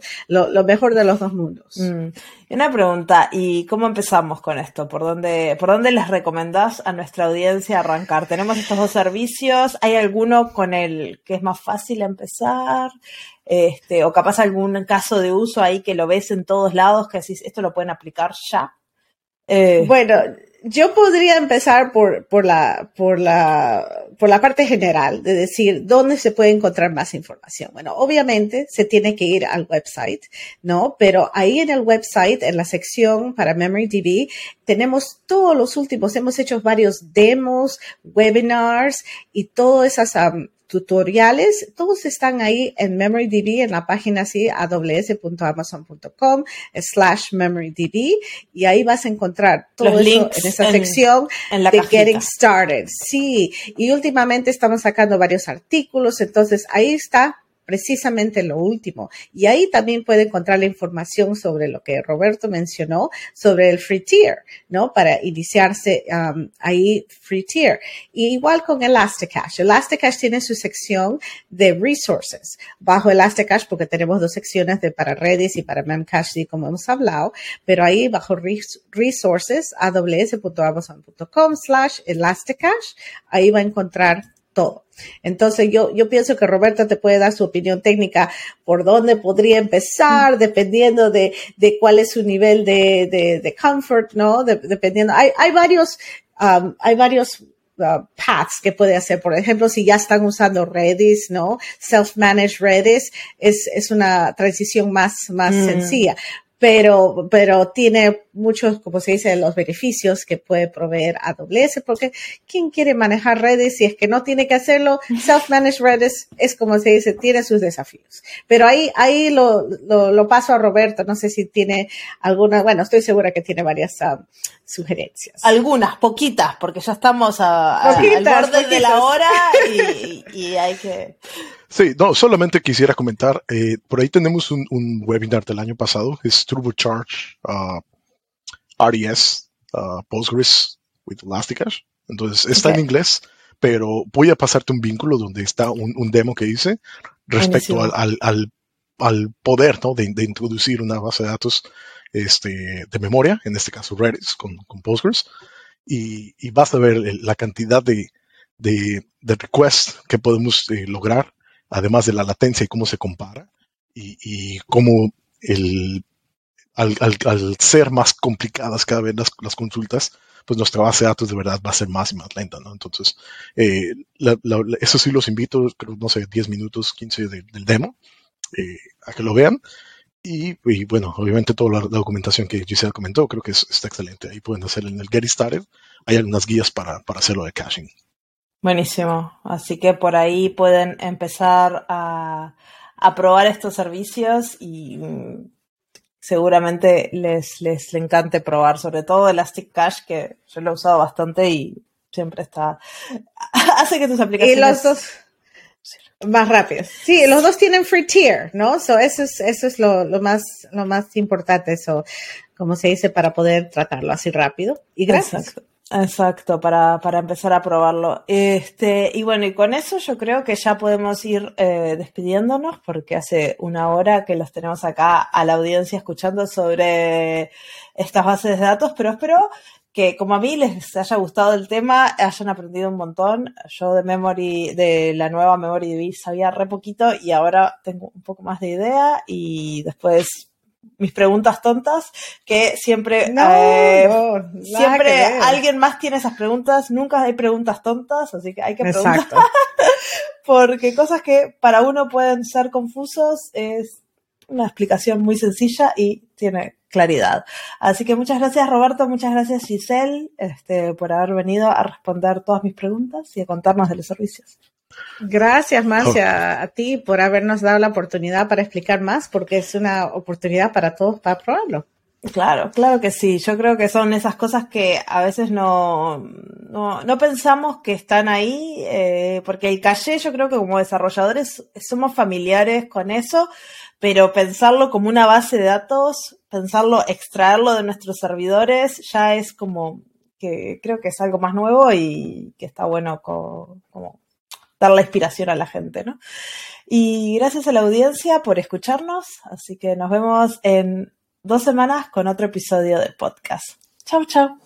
lo, mejor de los dos mundos. Mm. Una pregunta, ¿y cómo empezamos con esto? ¿Por dónde, ¿Por dónde les recomendás a nuestra audiencia arrancar? Tenemos estos dos servicios, ¿hay alguno con el que es más fácil empezar? Este, o capaz algún caso de uso ahí que lo ves en todos lados, que decís, esto lo pueden aplicar ya. Eh, bueno, yo podría empezar por, por, la, por, la, por la parte general, de decir dónde se puede encontrar más información. Bueno, obviamente se tiene que ir al website, ¿no? Pero ahí en el website, en la sección para MemoryDB, tenemos todos los últimos, hemos hecho varios demos, webinars y todas esas tutoriales, todos están ahí en MemoryDB, en la página así, aws.amazon.com slash MemoryDB, y ahí vas a encontrar todo Los eso en esa sección en la de Getting Started. Sí, y últimamente estamos sacando varios artículos, entonces ahí está precisamente lo último. Y ahí también puede encontrar la información sobre lo que Roberto mencionó, sobre el free tier, ¿no? Para iniciarse um, ahí free tier. Y igual con Elasticache. Elasticache tiene su sección de resources. Bajo Elasticache, porque tenemos dos secciones de para Redis y para Memcache, como hemos hablado, pero ahí bajo resources, aws.amazon.com slash Elasticache, ahí va a encontrar todo. Entonces yo, yo pienso que Roberta te puede dar su opinión técnica por dónde podría empezar, dependiendo de, de cuál es su nivel de, de, de comfort, ¿no? dependiendo, hay, hay varios, um, hay varios uh, paths que puede hacer. Por ejemplo, si ya están usando Redis, ¿no? Self-managed Redis es, es una transición más, más mm. sencilla pero, pero tiene muchos, como se dice, los beneficios que puede proveer AWS, porque ¿quién quiere manejar redes si es que no tiene que hacerlo? Self-managed redes es como se dice, tiene sus desafíos. Pero ahí, ahí lo, lo, lo paso a Roberto, no sé si tiene alguna, bueno, estoy segura que tiene varias ah, sugerencias. Algunas, poquitas, porque ya estamos a, al borde de la hora y, y hay que Sí, no, solamente quisiera comentar, eh, por ahí tenemos un, webinar del año pasado, es Turbocharge uh, RDS uh, Postgres with Elasticache. Entonces, está en inglés, pero voy a pasarte un vínculo donde está un, demo que hice respecto al, al, al, poder ¿no? de, introducir una base de datos este, de memoria, en este caso Redis con, con Postgres, y, y, vas a ver la cantidad de, de, de requests que podemos eh, lograr además de la latencia y cómo se compara, y, cómo el, al, ser más complicadas cada vez las, consultas, pues nuestra base de datos de verdad va a ser más y más lenta, ¿no? Entonces, eh, eso sí los invito, creo, no sé, 10 minutos, 15 del demo, eh, a que lo vean. Y, bueno, obviamente toda la, documentación que Giselle comentó creo que está excelente. Ahí pueden hacer en el Get Started. Hay algunas guías para, para hacerlo de caching. Buenísimo. Así que por ahí pueden empezar a, a probar estos servicios y mm, seguramente les, les, encante probar, sobre todo Elastic Cache, que yo lo he usado bastante y siempre está, hace que tus aplicaciones... Y los dos más rápidos. Sí, los dos tienen free tier, ¿no? So eso es, eso es lo, lo más, lo más importante, eso, como se dice, para poder tratarlo así rápido. Y gracias. Exacto, para, para empezar a probarlo. Este, y bueno, y con eso yo creo que ya podemos ir eh, despidiéndonos, porque hace una hora que los tenemos acá a la audiencia escuchando sobre estas bases de datos, pero espero que como a mí les haya gustado el tema, hayan aprendido un montón. Yo de Memory, de la nueva Memory DB sabía re poquito y ahora tengo un poco más de idea y después mis preguntas tontas, que siempre, eh, siempre alguien más tiene esas preguntas, nunca hay preguntas tontas, así que hay que preguntar. Porque cosas que para uno pueden ser confusos es una explicación muy sencilla y tiene claridad. Así que muchas gracias Roberto, muchas gracias Giselle este, por haber venido a responder todas mis preguntas y a contarnos de los servicios. Gracias, Marcia, a ti por habernos dado la oportunidad para explicar más, porque es una oportunidad para todos para probarlo. Claro, claro que sí. Yo creo que son esas cosas que a veces no, no, pensamos que están ahí, eh, porque el calle yo creo que como desarrolladores somos familiares con eso, pero pensarlo como una base de datos, pensarlo, extraerlo de nuestros servidores, ya es como que creo que es algo más nuevo y que está bueno como dar la inspiración a la gente, ¿no? Y gracias a la audiencia por escucharnos, así que nos vemos en dos semanas con otro episodio del podcast. Chau, chau.